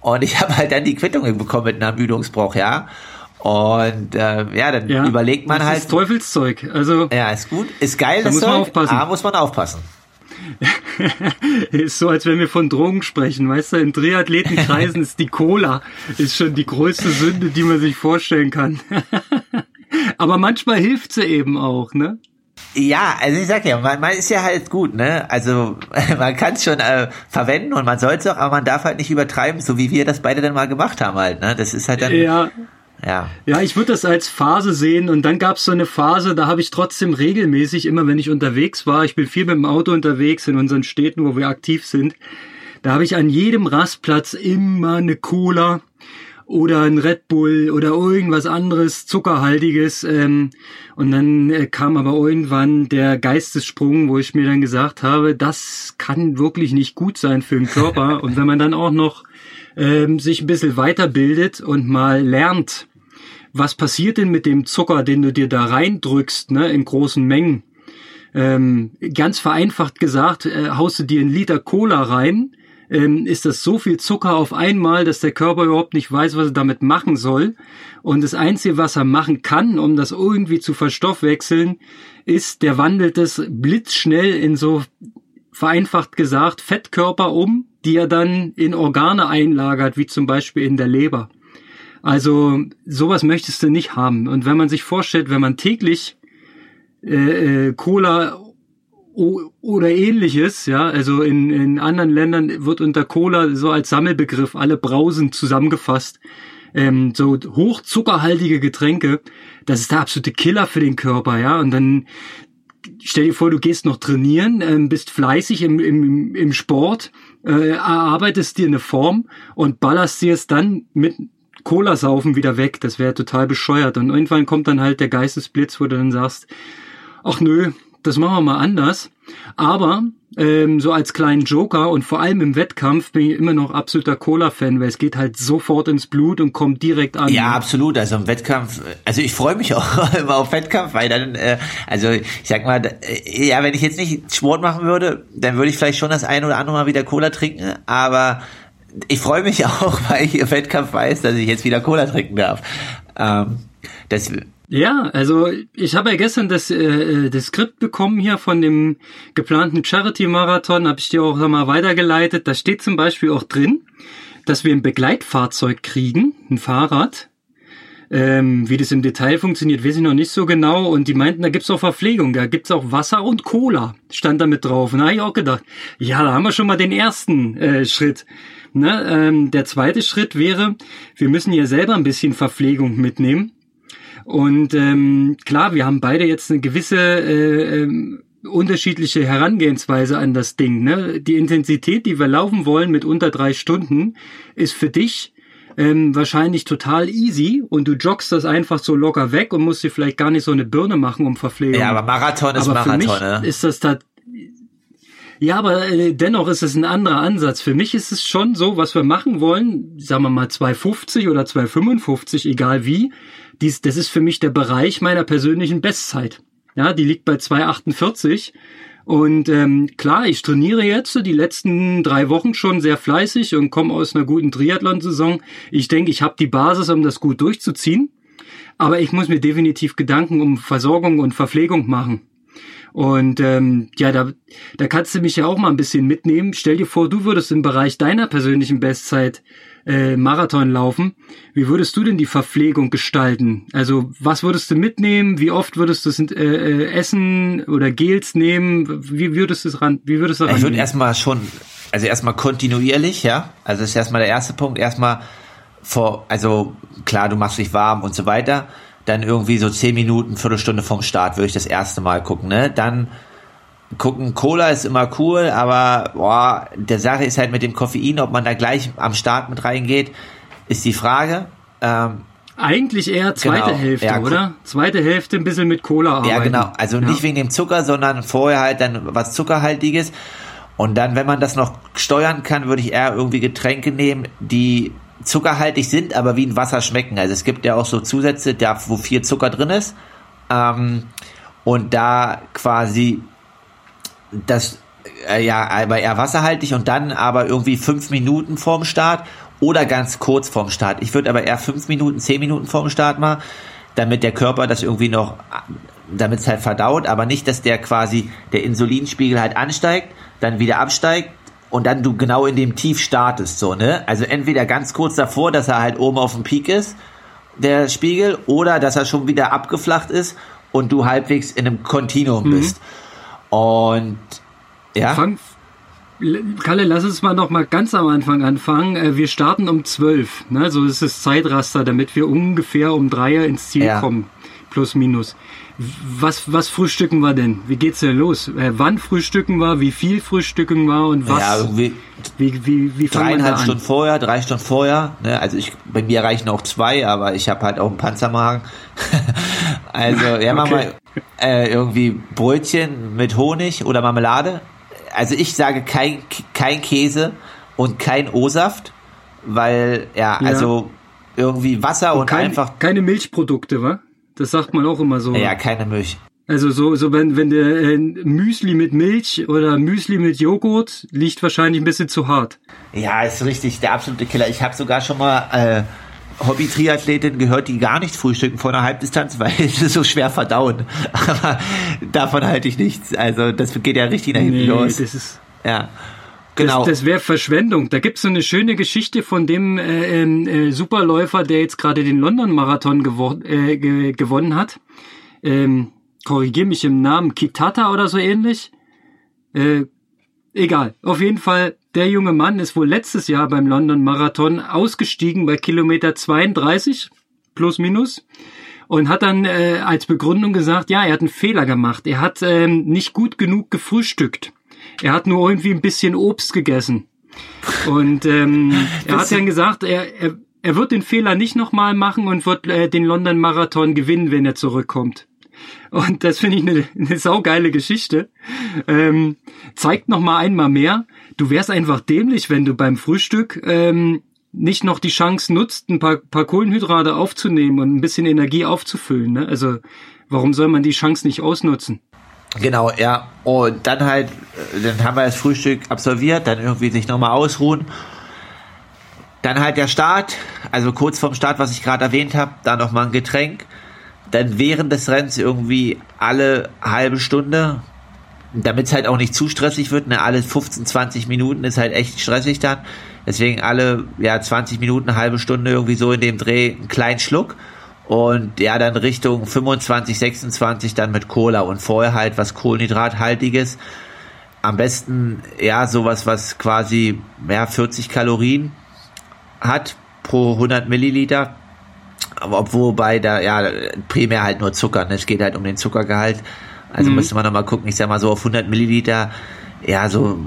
Und ich habe halt dann die Quittung bekommen mit einem Ermüdungsbruch, ja. Und äh, ja, dann ja, überlegt man das halt. Ist Teufelszeug. Also ja, ist gut, ist geil. Da muss Zeug, man aufpassen. Aber muss man aufpassen. ist so, als wenn wir von Drogen sprechen, weißt du, in Triathletenkreisen ist die Cola ist schon die größte Sünde, die man sich vorstellen kann. aber manchmal hilft sie eben auch, ne? Ja, also ich sag ja, man, man ist ja halt gut, ne? Also man kann es schon äh, verwenden und man soll es auch, aber man darf halt nicht übertreiben, so wie wir das beide dann mal gemacht haben halt, ne? Das ist halt dann. Ja. Ja. Ja, ich würde das als Phase sehen und dann gab es so eine Phase, da habe ich trotzdem regelmäßig, immer wenn ich unterwegs war, ich bin viel mit dem Auto unterwegs in unseren Städten, wo wir aktiv sind, da habe ich an jedem Rastplatz immer eine Cola oder ein Red Bull oder irgendwas anderes Zuckerhaltiges. Ähm, und dann äh, kam aber irgendwann der Geistessprung, wo ich mir dann gesagt habe, das kann wirklich nicht gut sein für den Körper. und wenn man dann auch noch ähm, sich ein bisschen weiterbildet und mal lernt, was passiert denn mit dem Zucker, den du dir da reindrückst, ne, in großen Mengen. Ähm, ganz vereinfacht gesagt, äh, haust du dir einen Liter Cola rein, ähm, ist das so viel Zucker auf einmal, dass der Körper überhaupt nicht weiß, was er damit machen soll. Und das Einzige, was er machen kann, um das irgendwie zu verstoffwechseln, ist, der wandelt es blitzschnell in so vereinfacht gesagt, Fettkörper um, die er dann in Organe einlagert, wie zum Beispiel in der Leber. Also sowas möchtest du nicht haben. Und wenn man sich vorstellt, wenn man täglich äh, äh Cola oder ähnliches, ja, also in, in anderen Ländern wird unter Cola so als Sammelbegriff alle Brausen zusammengefasst. Ähm, so hochzuckerhaltige Getränke, das ist der absolute Killer für den Körper, ja. Und dann stell dir vor, du gehst noch trainieren, ähm, bist fleißig im, im, im Sport, äh, erarbeitest dir eine Form und ballerst dir es dann mit Cola saufen wieder weg. Das wäre total bescheuert. Und irgendwann kommt dann halt der Geistesblitz, wo du dann sagst, ach nö, das machen wir mal anders. Aber ähm, so als kleinen Joker und vor allem im Wettkampf bin ich immer noch absoluter Cola-Fan, weil es geht halt sofort ins Blut und kommt direkt an. Ja, absolut. Also im Wettkampf, also ich freue mich auch immer auf Wettkampf, weil dann, äh, also ich sag mal, äh, ja, wenn ich jetzt nicht Sport machen würde, dann würde ich vielleicht schon das ein oder andere Mal wieder Cola trinken, aber ich freue mich auch, weil ich im Wettkampf weiß, dass ich jetzt wieder Cola trinken darf. Ähm, das, ja, also ich habe ja gestern das, äh, das Skript bekommen hier von dem geplanten Charity-Marathon, habe ich dir auch mal weitergeleitet. Da steht zum Beispiel auch drin, dass wir ein Begleitfahrzeug kriegen, ein Fahrrad. Ähm, wie das im Detail funktioniert, weiß ich noch nicht so genau. Und die meinten, da gibt's auch Verpflegung, da gibt's auch Wasser und Cola, stand da mit drauf. Und da habe ich auch gedacht, ja, da haben wir schon mal den ersten äh, Schritt. Ne? Ähm, der zweite Schritt wäre, wir müssen ja selber ein bisschen Verpflegung mitnehmen. Und ähm, klar, wir haben beide jetzt eine gewisse äh, ähm, unterschiedliche Herangehensweise an das Ding. Ne? Die Intensität, die wir laufen wollen mit unter drei Stunden, ist für dich ähm, wahrscheinlich total easy und du joggst das einfach so locker weg und musst dir vielleicht gar nicht so eine Birne machen um Verpflegung. Ja, aber Marathon ist aber Marathon. Für mich ne? ist das da ja, aber äh, dennoch ist es ein anderer Ansatz. Für mich ist es schon so, was wir machen wollen, sagen wir mal 250 oder 255, egal wie, dies, das ist für mich der Bereich meiner persönlichen Bestzeit. Ja, die liegt bei 2,48. Und ähm, klar, ich trainiere jetzt die letzten drei Wochen schon sehr fleißig und komme aus einer guten Triathlon-Saison. Ich denke, ich habe die Basis, um das gut durchzuziehen. Aber ich muss mir definitiv Gedanken um Versorgung und Verpflegung machen. Und ähm, ja, da, da kannst du mich ja auch mal ein bisschen mitnehmen. Stell dir vor, du würdest im Bereich deiner persönlichen Bestzeit äh, Marathon laufen. Wie würdest du denn die Verpflegung gestalten? Also was würdest du mitnehmen? Wie oft würdest du äh, äh, essen oder Gels nehmen? Wie würdest du es ran? Wie würdest du Ich würde erstmal schon, also erstmal kontinuierlich, ja. Also das ist erstmal der erste Punkt. Erstmal vor, also klar, du machst dich warm und so weiter. Dann irgendwie so zehn Minuten, Viertelstunde vom Start würde ich das erste Mal gucken, ne? Dann gucken, Cola ist immer cool, aber boah, der Sache ist halt mit dem Koffein, ob man da gleich am Start mit reingeht, ist die Frage. Ähm, Eigentlich eher zweite genau, Hälfte, ja, oder? Zweite Hälfte ein bisschen mit Cola arbeiten. Ja, genau. Also ja. nicht wegen dem Zucker, sondern vorher halt dann was Zuckerhaltiges. Und dann, wenn man das noch steuern kann, würde ich eher irgendwie Getränke nehmen, die zuckerhaltig sind, aber wie ein Wasser schmecken. Also es gibt ja auch so Zusätze, da, wo viel Zucker drin ist. Ähm, und da quasi das äh, ja aber eher wasserhaltig und dann aber irgendwie fünf Minuten vorm Start oder ganz kurz vorm Start. Ich würde aber eher fünf Minuten, zehn Minuten vorm Start mal, damit der Körper das irgendwie noch, damit es halt verdaut, aber nicht, dass der quasi der Insulinspiegel halt ansteigt, dann wieder absteigt und dann du genau in dem Tief startest, so, ne? Also entweder ganz kurz davor, dass er halt oben auf dem Peak ist, der Spiegel, oder dass er schon wieder abgeflacht ist und du halbwegs in einem Kontinuum mhm. bist. Und ja. Fang, Kalle, lass uns mal noch mal ganz am Anfang anfangen. Äh, wir starten um 12, ne? so ist das Zeitraster, damit wir ungefähr um drei ins Ziel ja. kommen, plus minus. Was, was frühstücken wir denn? Wie geht's denn los? Äh, wann frühstücken wir? Wie viel frühstücken wir? Und was? Ja, irgendwie wie, wie, wie dreieinhalb Stunden vorher, drei Stunden vorher. Ne? Also ich, bei mir reichen auch zwei, aber ich habe halt auch einen Panzermagen. also ja, okay. mal äh, irgendwie Brötchen mit Honig oder Marmelade. Also ich sage kein, kein Käse und kein O-Saft, weil ja, ja, also irgendwie Wasser und, und kein, einfach keine Milchprodukte, wa? Das sagt man auch immer so. Ja, keine Milch. Also so, so wenn, wenn der äh, Müsli mit Milch oder Müsli mit Joghurt liegt wahrscheinlich ein bisschen zu hart. Ja, ist richtig, der absolute Killer. Ich habe sogar schon mal äh, Hobby-Triathletin gehört, die gar nicht frühstücken vor einer Halbdistanz, weil sie so schwer verdauen. Aber davon halte ich nichts. Also das geht ja richtig nach hinten nee, los. Das ist, Ja. Genau. Das, das wäre Verschwendung. Da gibt's so eine schöne Geschichte von dem äh, ähm, äh, Superläufer, der jetzt gerade den London-Marathon gewo äh, ge gewonnen hat. Ähm, Korrigier mich im Namen, Kitata oder so ähnlich. Äh, egal. Auf jeden Fall, der junge Mann ist wohl letztes Jahr beim London-Marathon ausgestiegen bei Kilometer 32 plus minus und hat dann äh, als Begründung gesagt, ja, er hat einen Fehler gemacht. Er hat ähm, nicht gut genug gefrühstückt. Er hat nur irgendwie ein bisschen Obst gegessen. Und ähm, er hat dann gesagt, er, er, er wird den Fehler nicht nochmal machen und wird äh, den London Marathon gewinnen, wenn er zurückkommt. Und das finde ich eine, eine saugeile Geschichte. Ähm, zeigt nochmal einmal mehr, du wärst einfach dämlich, wenn du beim Frühstück ähm, nicht noch die Chance nutzt, ein paar, paar Kohlenhydrate aufzunehmen und ein bisschen Energie aufzufüllen. Ne? Also warum soll man die Chance nicht ausnutzen? Genau, ja. Und dann halt, äh, dann haben wir das Frühstück absolviert, dann irgendwie sich nochmal ausruhen. Dann halt der Start, also kurz vorm Start, was ich gerade erwähnt habe, da nochmal ein Getränk. Dann während des Rennens irgendwie alle halbe Stunde, damit es halt auch nicht zu stressig wird, ne, alle 15, 20 Minuten ist halt echt stressig dann. Deswegen alle, ja, 20 Minuten, eine halbe Stunde irgendwie so in dem Dreh einen kleinen Schluck und ja, dann Richtung 25, 26 dann mit Cola und vorher halt was Kohlenhydrathaltiges. Am besten, ja, sowas, was quasi, ja, 40 Kalorien hat pro 100 Milliliter. Obwohl bei der, ja, primär halt nur Zucker, ne? es geht halt um den Zuckergehalt. Also mhm. müsste man nochmal gucken, ich sag mal so auf 100 Milliliter, ja, so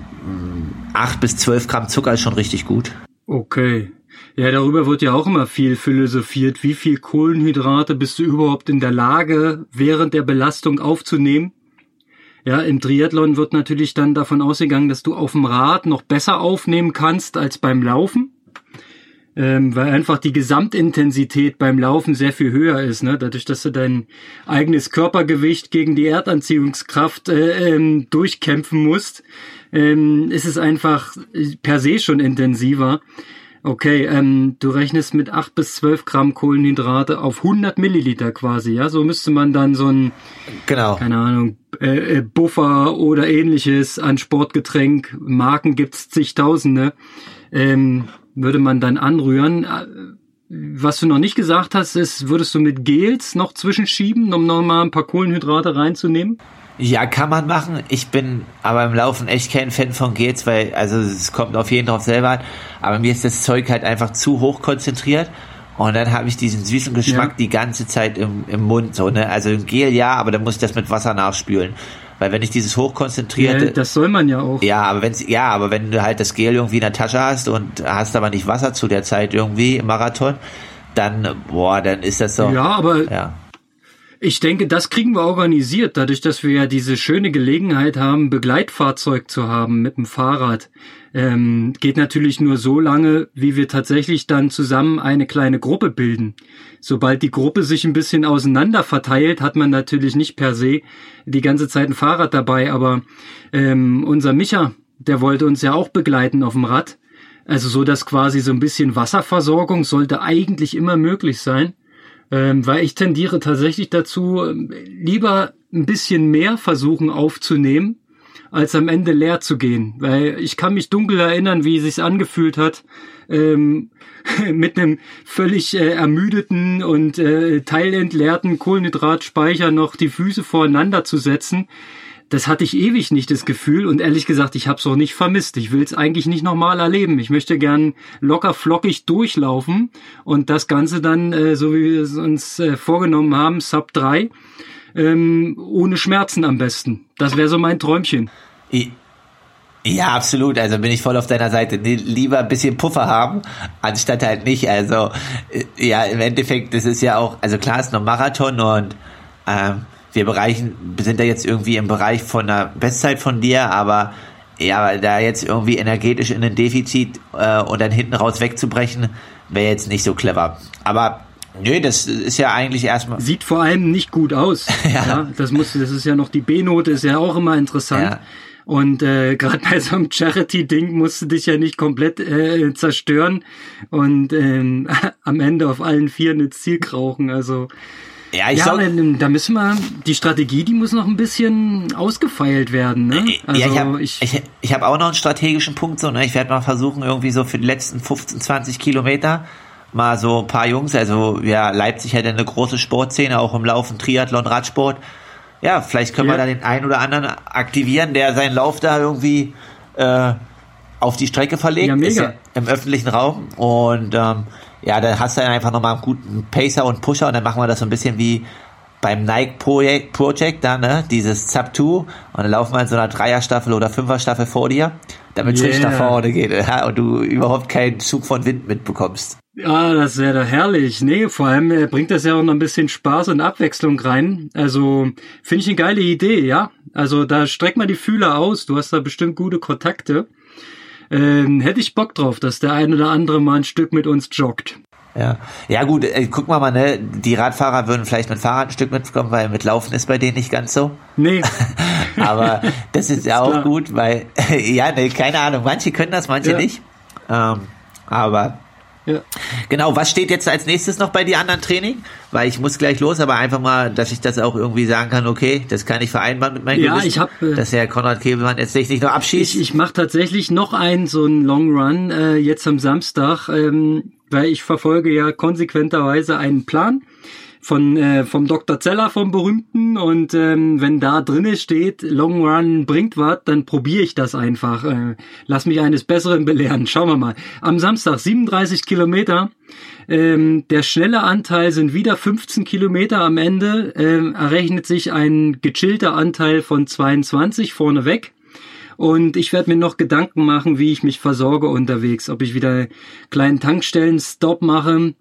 8 mm, bis 12 Gramm Zucker ist schon richtig gut. Okay. Ja, darüber wird ja auch immer viel philosophiert. Wie viel Kohlenhydrate bist du überhaupt in der Lage, während der Belastung aufzunehmen? Ja, im Triathlon wird natürlich dann davon ausgegangen, dass du auf dem Rad noch besser aufnehmen kannst als beim Laufen. Ähm, weil einfach die Gesamtintensität beim Laufen sehr viel höher ist, ne? Dadurch, dass du dein eigenes Körpergewicht gegen die Erdanziehungskraft äh, ähm, durchkämpfen musst, ähm, ist es einfach per se schon intensiver. Okay, ähm, du rechnest mit 8 bis 12 Gramm Kohlenhydrate auf 100 Milliliter quasi, ja? So müsste man dann so ein, genau. keine Ahnung, äh, äh, Buffer oder ähnliches an Sportgetränk, Marken gibt's zigtausende, ähm, würde man dann anrühren. Äh, was du noch nicht gesagt hast, ist, würdest du mit Gels noch zwischenschieben, um nochmal ein paar Kohlenhydrate reinzunehmen? Ja, kann man machen. Ich bin aber im Laufen echt kein Fan von Gels, weil, also es kommt auf jeden drauf selber an, aber mir ist das Zeug halt einfach zu hoch konzentriert und dann habe ich diesen süßen Geschmack ja. die ganze Zeit im, im Mund, so, ne? Also ein Gel ja, aber dann muss ich das mit Wasser nachspülen. Weil wenn ich dieses hochkonzentrierte. Ja, das soll man ja auch. Ja, aber wenn's, ja, aber wenn du halt das Gel irgendwie in der Tasche hast und hast aber nicht Wasser zu der Zeit irgendwie im Marathon, dann, boah, dann ist das so. Ja, aber ja. Ich denke, das kriegen wir organisiert, dadurch, dass wir ja diese schöne Gelegenheit haben, Begleitfahrzeug zu haben mit dem Fahrrad. Ähm, geht natürlich nur so lange, wie wir tatsächlich dann zusammen eine kleine Gruppe bilden. Sobald die Gruppe sich ein bisschen auseinander verteilt, hat man natürlich nicht per se die ganze Zeit ein Fahrrad dabei, aber ähm, unser Micha, der wollte uns ja auch begleiten auf dem Rad. Also so, dass quasi so ein bisschen Wasserversorgung sollte eigentlich immer möglich sein ähm, weil ich tendiere tatsächlich dazu, lieber ein bisschen mehr versuchen aufzunehmen, als am Ende leer zu gehen. Weil ich kann mich dunkel erinnern, wie es sich angefühlt hat, ähm, mit einem völlig äh, ermüdeten und äh, teilentleerten Kohlenhydratspeicher noch die Füße voreinander zu setzen das hatte ich ewig nicht das Gefühl und ehrlich gesagt, ich habe es auch nicht vermisst. Ich will es eigentlich nicht nochmal erleben. Ich möchte gern locker flockig durchlaufen und das Ganze dann, äh, so wie wir es uns äh, vorgenommen haben, Sub 3, ähm, ohne Schmerzen am besten. Das wäre so mein Träumchen. Ja, absolut. Also bin ich voll auf deiner Seite. Lieber ein bisschen Puffer haben, anstatt halt nicht. Also äh, ja, im Endeffekt, das ist ja auch, also klar ist noch Marathon und ähm, wir bereichen, sind da jetzt irgendwie im Bereich von der Bestzeit von dir, aber ja, da jetzt irgendwie energetisch in ein Defizit äh, und dann hinten raus wegzubrechen, wäre jetzt nicht so clever. Aber nö, das ist ja eigentlich erstmal. Sieht vor allem nicht gut aus. ja. ja. das muss, das ist ja noch die B-Note, ist ja auch immer interessant. Ja. Und äh, gerade bei so einem Charity-Ding musst du dich ja nicht komplett äh, zerstören und ähm, am Ende auf allen Vieren ins Ziel krauchen. Also Ja, ich ja, sag, da müssen wir, die Strategie, die muss noch ein bisschen ausgefeilt werden. Ne? Also ja, ich habe ich, ich, ich hab auch noch einen strategischen Punkt. So, ne? Ich werde mal versuchen, irgendwie so für die letzten 15, 20 Kilometer mal so ein paar Jungs, also ja, Leipzig hat eine große Sportszene, auch im Laufen, Triathlon, Radsport. Ja, vielleicht können ja. wir da den einen oder anderen aktivieren, der seinen Lauf da irgendwie äh, auf die Strecke verlegt, ja, mega. Ja im öffentlichen Raum und ähm, ja, da hast du dann einfach nochmal einen guten Pacer und Pusher und dann machen wir das so ein bisschen wie beim Nike Project, Project da, ne, dieses Zap 2 und dann laufen wir in so einer Dreierstaffel oder Fünferstaffel vor dir, damit es yeah. richtig nach vorne geht ja, und du überhaupt keinen Zug von Wind mitbekommst. Ja, das wäre doch herrlich. Nee, vor allem äh, bringt das ja auch noch ein bisschen Spaß und Abwechslung rein. Also finde ich eine geile Idee, ja. Also da streck mal die Fühler aus. Du hast da bestimmt gute Kontakte. Ähm, hätte ich Bock drauf, dass der ein oder andere mal ein Stück mit uns joggt. Ja, ja gut, äh, guck mal mal, ne, die Radfahrer würden vielleicht mit Fahrrad ein Stück mitkommen, weil mit Laufen ist bei denen nicht ganz so. Nee. Aber das ist ja auch klar. gut, weil, ja, ne, keine Ahnung, manche können das, manche ja. nicht. Ähm, aber ja. Genau, was steht jetzt als nächstes noch bei dir anderen Training? Weil ich muss gleich los, aber einfach mal, dass ich das auch irgendwie sagen kann, okay, das kann ich vereinbaren mit meinem ja, Gewissen, ich hab, äh, dass Herr Konrad Kebelmann jetzt nicht nur abschießt. Ich, ich mache tatsächlich noch einen so einen Long Run äh, jetzt am Samstag, ähm, weil ich verfolge ja konsequenterweise einen Plan von äh, vom Dr. Zeller vom berühmten und ähm, wenn da drinne steht Long Run bringt was, dann probiere ich das einfach. Äh, lass mich eines Besseren belehren. Schauen wir mal. Am Samstag 37 Kilometer. Ähm, der schnelle Anteil sind wieder 15 Kilometer am Ende. Ähm, errechnet sich ein gechillter Anteil von 22 vorneweg. Und ich werde mir noch Gedanken machen, wie ich mich versorge unterwegs. Ob ich wieder einen kleinen Tankstellen-Stop mache.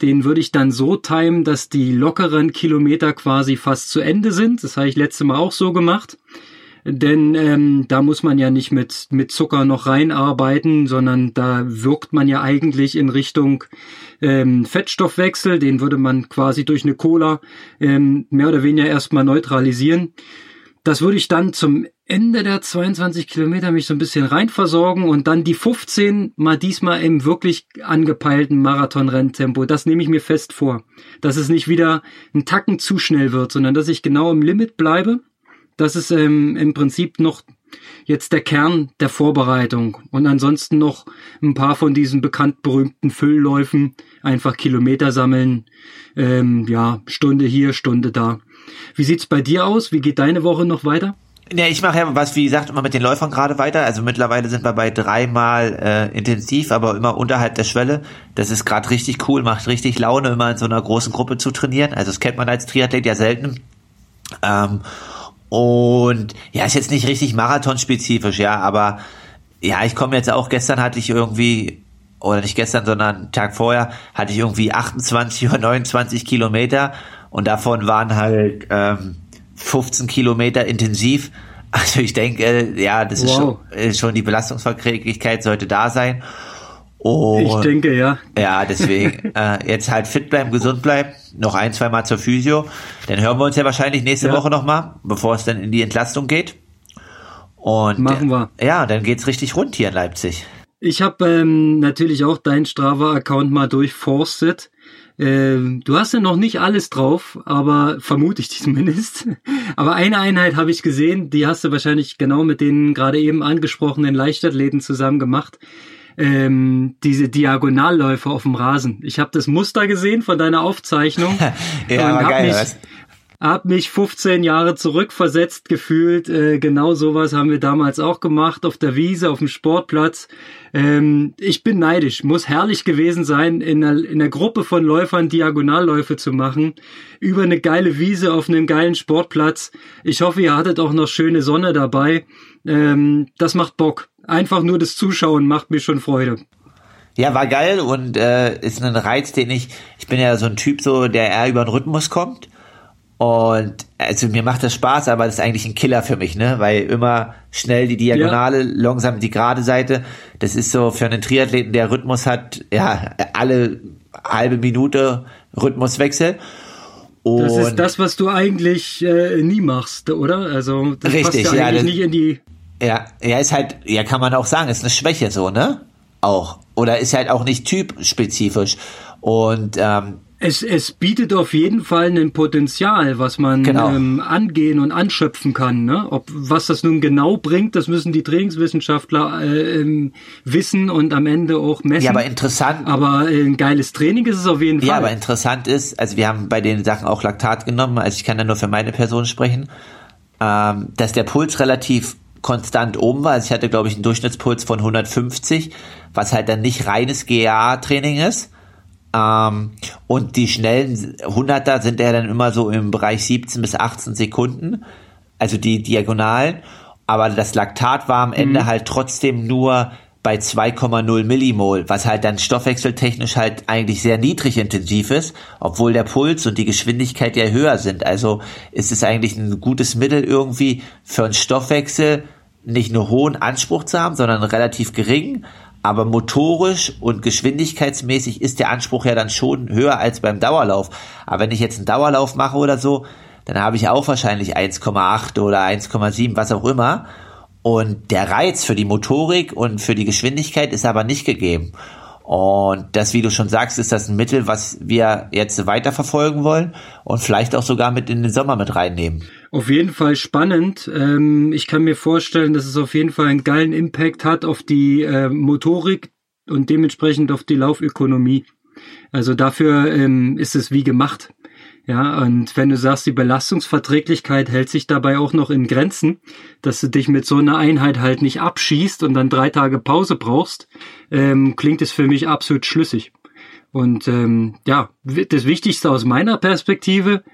Den würde ich dann so timen, dass die lockeren Kilometer quasi fast zu Ende sind. Das habe ich letzte Mal auch so gemacht. Denn ähm, da muss man ja nicht mit, mit Zucker noch reinarbeiten, sondern da wirkt man ja eigentlich in Richtung ähm, Fettstoffwechsel. Den würde man quasi durch eine Cola ähm, mehr oder weniger erstmal neutralisieren. Das würde ich dann zum Ende der 22 Kilometer mich so ein bisschen rein versorgen und dann die 15 mal diesmal im wirklich angepeilten Marathon-Renntempo. Das nehme ich mir fest vor. Dass es nicht wieder ein Tacken zu schnell wird, sondern dass ich genau im Limit bleibe. Das ist ähm, im Prinzip noch jetzt der Kern der Vorbereitung. Und ansonsten noch ein paar von diesen bekannt berühmten Füllläufen. Einfach Kilometer sammeln. Ähm, ja, Stunde hier, Stunde da. Wie sieht's bei dir aus? Wie geht deine Woche noch weiter? Ja, ich mache ja, was wie gesagt, immer mit den Läufern gerade weiter. Also mittlerweile sind wir bei dreimal äh, intensiv, aber immer unterhalb der Schwelle. Das ist gerade richtig cool, macht richtig Laune, immer in so einer großen Gruppe zu trainieren. Also das kennt man als Triathlet ja selten. Ähm, und ja, ist jetzt nicht richtig marathonspezifisch, ja, aber ja, ich komme jetzt auch, gestern hatte ich irgendwie, oder nicht gestern, sondern Tag vorher, hatte ich irgendwie 28 oder 29 Kilometer und davon waren halt ähm, 15 Kilometer intensiv. Also ich denke, ja, das wow. ist, schon, ist schon die Belastungsverträglichkeit sollte da sein. Und, ich denke, ja. Ja, deswegen äh, jetzt halt fit bleiben, gesund bleiben, noch ein, zwei Mal zur Physio. Dann hören wir uns ja wahrscheinlich nächste ja. Woche nochmal, bevor es dann in die Entlastung geht. Und machen wir. Ja, dann geht's richtig rund hier in Leipzig. Ich habe ähm, natürlich auch deinen Strava-Account mal durchforstet. Ähm, du hast ja noch nicht alles drauf, aber vermute ich zumindest. Aber eine Einheit habe ich gesehen, die hast du wahrscheinlich genau mit den gerade eben angesprochenen Leichtathleten zusammen gemacht. Ähm, diese Diagonalläufe auf dem Rasen. Ich habe das Muster gesehen von deiner Aufzeichnung. ja, und hab geil, mich, was? Hab mich 15 Jahre zurückversetzt gefühlt. Äh, genau sowas haben wir damals auch gemacht auf der Wiese, auf dem Sportplatz. Ähm, ich bin neidisch. Muss herrlich gewesen sein, in einer, in einer Gruppe von Läufern Diagonalläufe zu machen. Über eine geile Wiese auf einem geilen Sportplatz. Ich hoffe, ihr hattet auch noch schöne Sonne dabei. Ähm, das macht Bock. Einfach nur das Zuschauen macht mir schon Freude. Ja, war geil und äh, ist ein Reiz, den ich, ich bin ja so ein Typ so, der eher über den Rhythmus kommt und also mir macht das Spaß, aber das ist eigentlich ein Killer für mich, ne? Weil immer schnell die Diagonale, ja. langsam die gerade Seite. Das ist so für einen Triathleten, der Rhythmus hat, ja, alle halbe Minute Rhythmuswechsel. Und das ist das, was du eigentlich äh, nie machst, oder? Also das richtig, passt ja, eigentlich das, nicht in die. Ja, ja, ist halt, ja, kann man auch sagen, ist eine Schwäche so, ne? Auch. Oder ist halt auch nicht typspezifisch. Und ähm, Es, es bietet auf jeden Fall ein Potenzial, was man genau. ähm, angehen und anschöpfen kann. Ne? Ob was das nun genau bringt, das müssen die Trainingswissenschaftler äh, ähm, wissen und am Ende auch messen. Ja, aber interessant. Aber äh, ein geiles Training ist es auf jeden Fall. Ja, aber interessant ist, also wir haben bei den Sachen auch Laktat genommen, also ich kann da nur für meine Person sprechen, ähm, dass der Puls relativ konstant oben war. Also ich hatte, glaube ich, einen Durchschnittspuls von 150, was halt dann nicht reines GA-Training ist ähm, und die schnellen 100er sind ja dann immer so im Bereich 17 bis 18 Sekunden, also die Diagonalen. Aber das Laktat war am Ende mhm. halt trotzdem nur bei 2,0 Millimol, was halt dann stoffwechseltechnisch halt eigentlich sehr niedrig intensiv ist, obwohl der Puls und die Geschwindigkeit ja höher sind. Also ist es eigentlich ein gutes Mittel irgendwie für einen Stoffwechsel nicht nur hohen Anspruch zu haben, sondern relativ gering, aber motorisch und geschwindigkeitsmäßig ist der Anspruch ja dann schon höher als beim Dauerlauf. Aber wenn ich jetzt einen Dauerlauf mache oder so, dann habe ich auch wahrscheinlich 1,8 oder 1,7, was auch immer. Und der Reiz für die Motorik und für die Geschwindigkeit ist aber nicht gegeben. Und das, wie du schon sagst, ist das ein Mittel, was wir jetzt weiterverfolgen wollen und vielleicht auch sogar mit in den Sommer mit reinnehmen. Auf jeden Fall spannend. Ähm, ich kann mir vorstellen, dass es auf jeden Fall einen geilen Impact hat auf die äh, Motorik und dementsprechend auf die Laufökonomie. Also dafür ähm, ist es wie gemacht. Ja, und wenn du sagst, die Belastungsverträglichkeit hält sich dabei auch noch in Grenzen, dass du dich mit so einer Einheit halt nicht abschießt und dann drei Tage Pause brauchst, ähm, klingt es für mich absolut schlüssig. Und ähm, ja, das Wichtigste aus meiner Perspektive,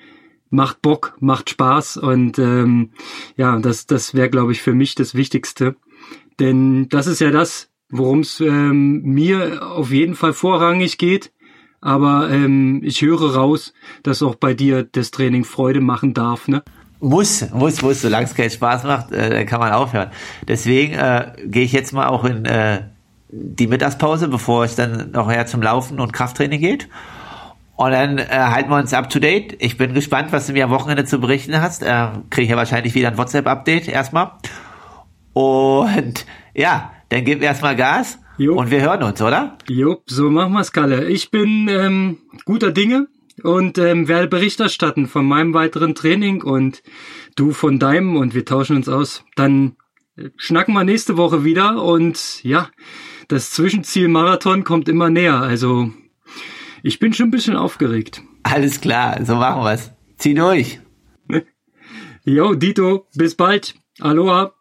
macht Bock, macht Spaß und ähm, ja, das, das wäre, glaube ich, für mich das Wichtigste. Denn das ist ja das, worum es ähm, mir auf jeden Fall vorrangig geht aber ähm, ich höre raus, dass auch bei dir das Training Freude machen darf, ne? Muss, muss, muss, solange es keinen Spaß macht, äh, kann man aufhören. Deswegen äh, gehe ich jetzt mal auch in äh, die Mittagspause, bevor es dann nachher zum Laufen und Krafttraining geht. Und dann äh, halten wir uns up to date. Ich bin gespannt, was du mir am Wochenende zu berichten hast. Äh, Kriege ich ja wahrscheinlich wieder ein WhatsApp-Update erstmal. Und ja, dann gib erstmal Gas Jo. Und wir hören uns, oder? Jo, so machen wir's, Kalle. Ich bin ähm, guter Dinge und ähm, werde Bericht erstatten von meinem weiteren Training und du von deinem und wir tauschen uns aus. Dann äh, schnacken wir nächste Woche wieder und ja, das Zwischenziel Marathon kommt immer näher. Also ich bin schon ein bisschen aufgeregt. Alles klar, so machen wir's. Zieh durch. Jo, Dito, bis bald. Aloha.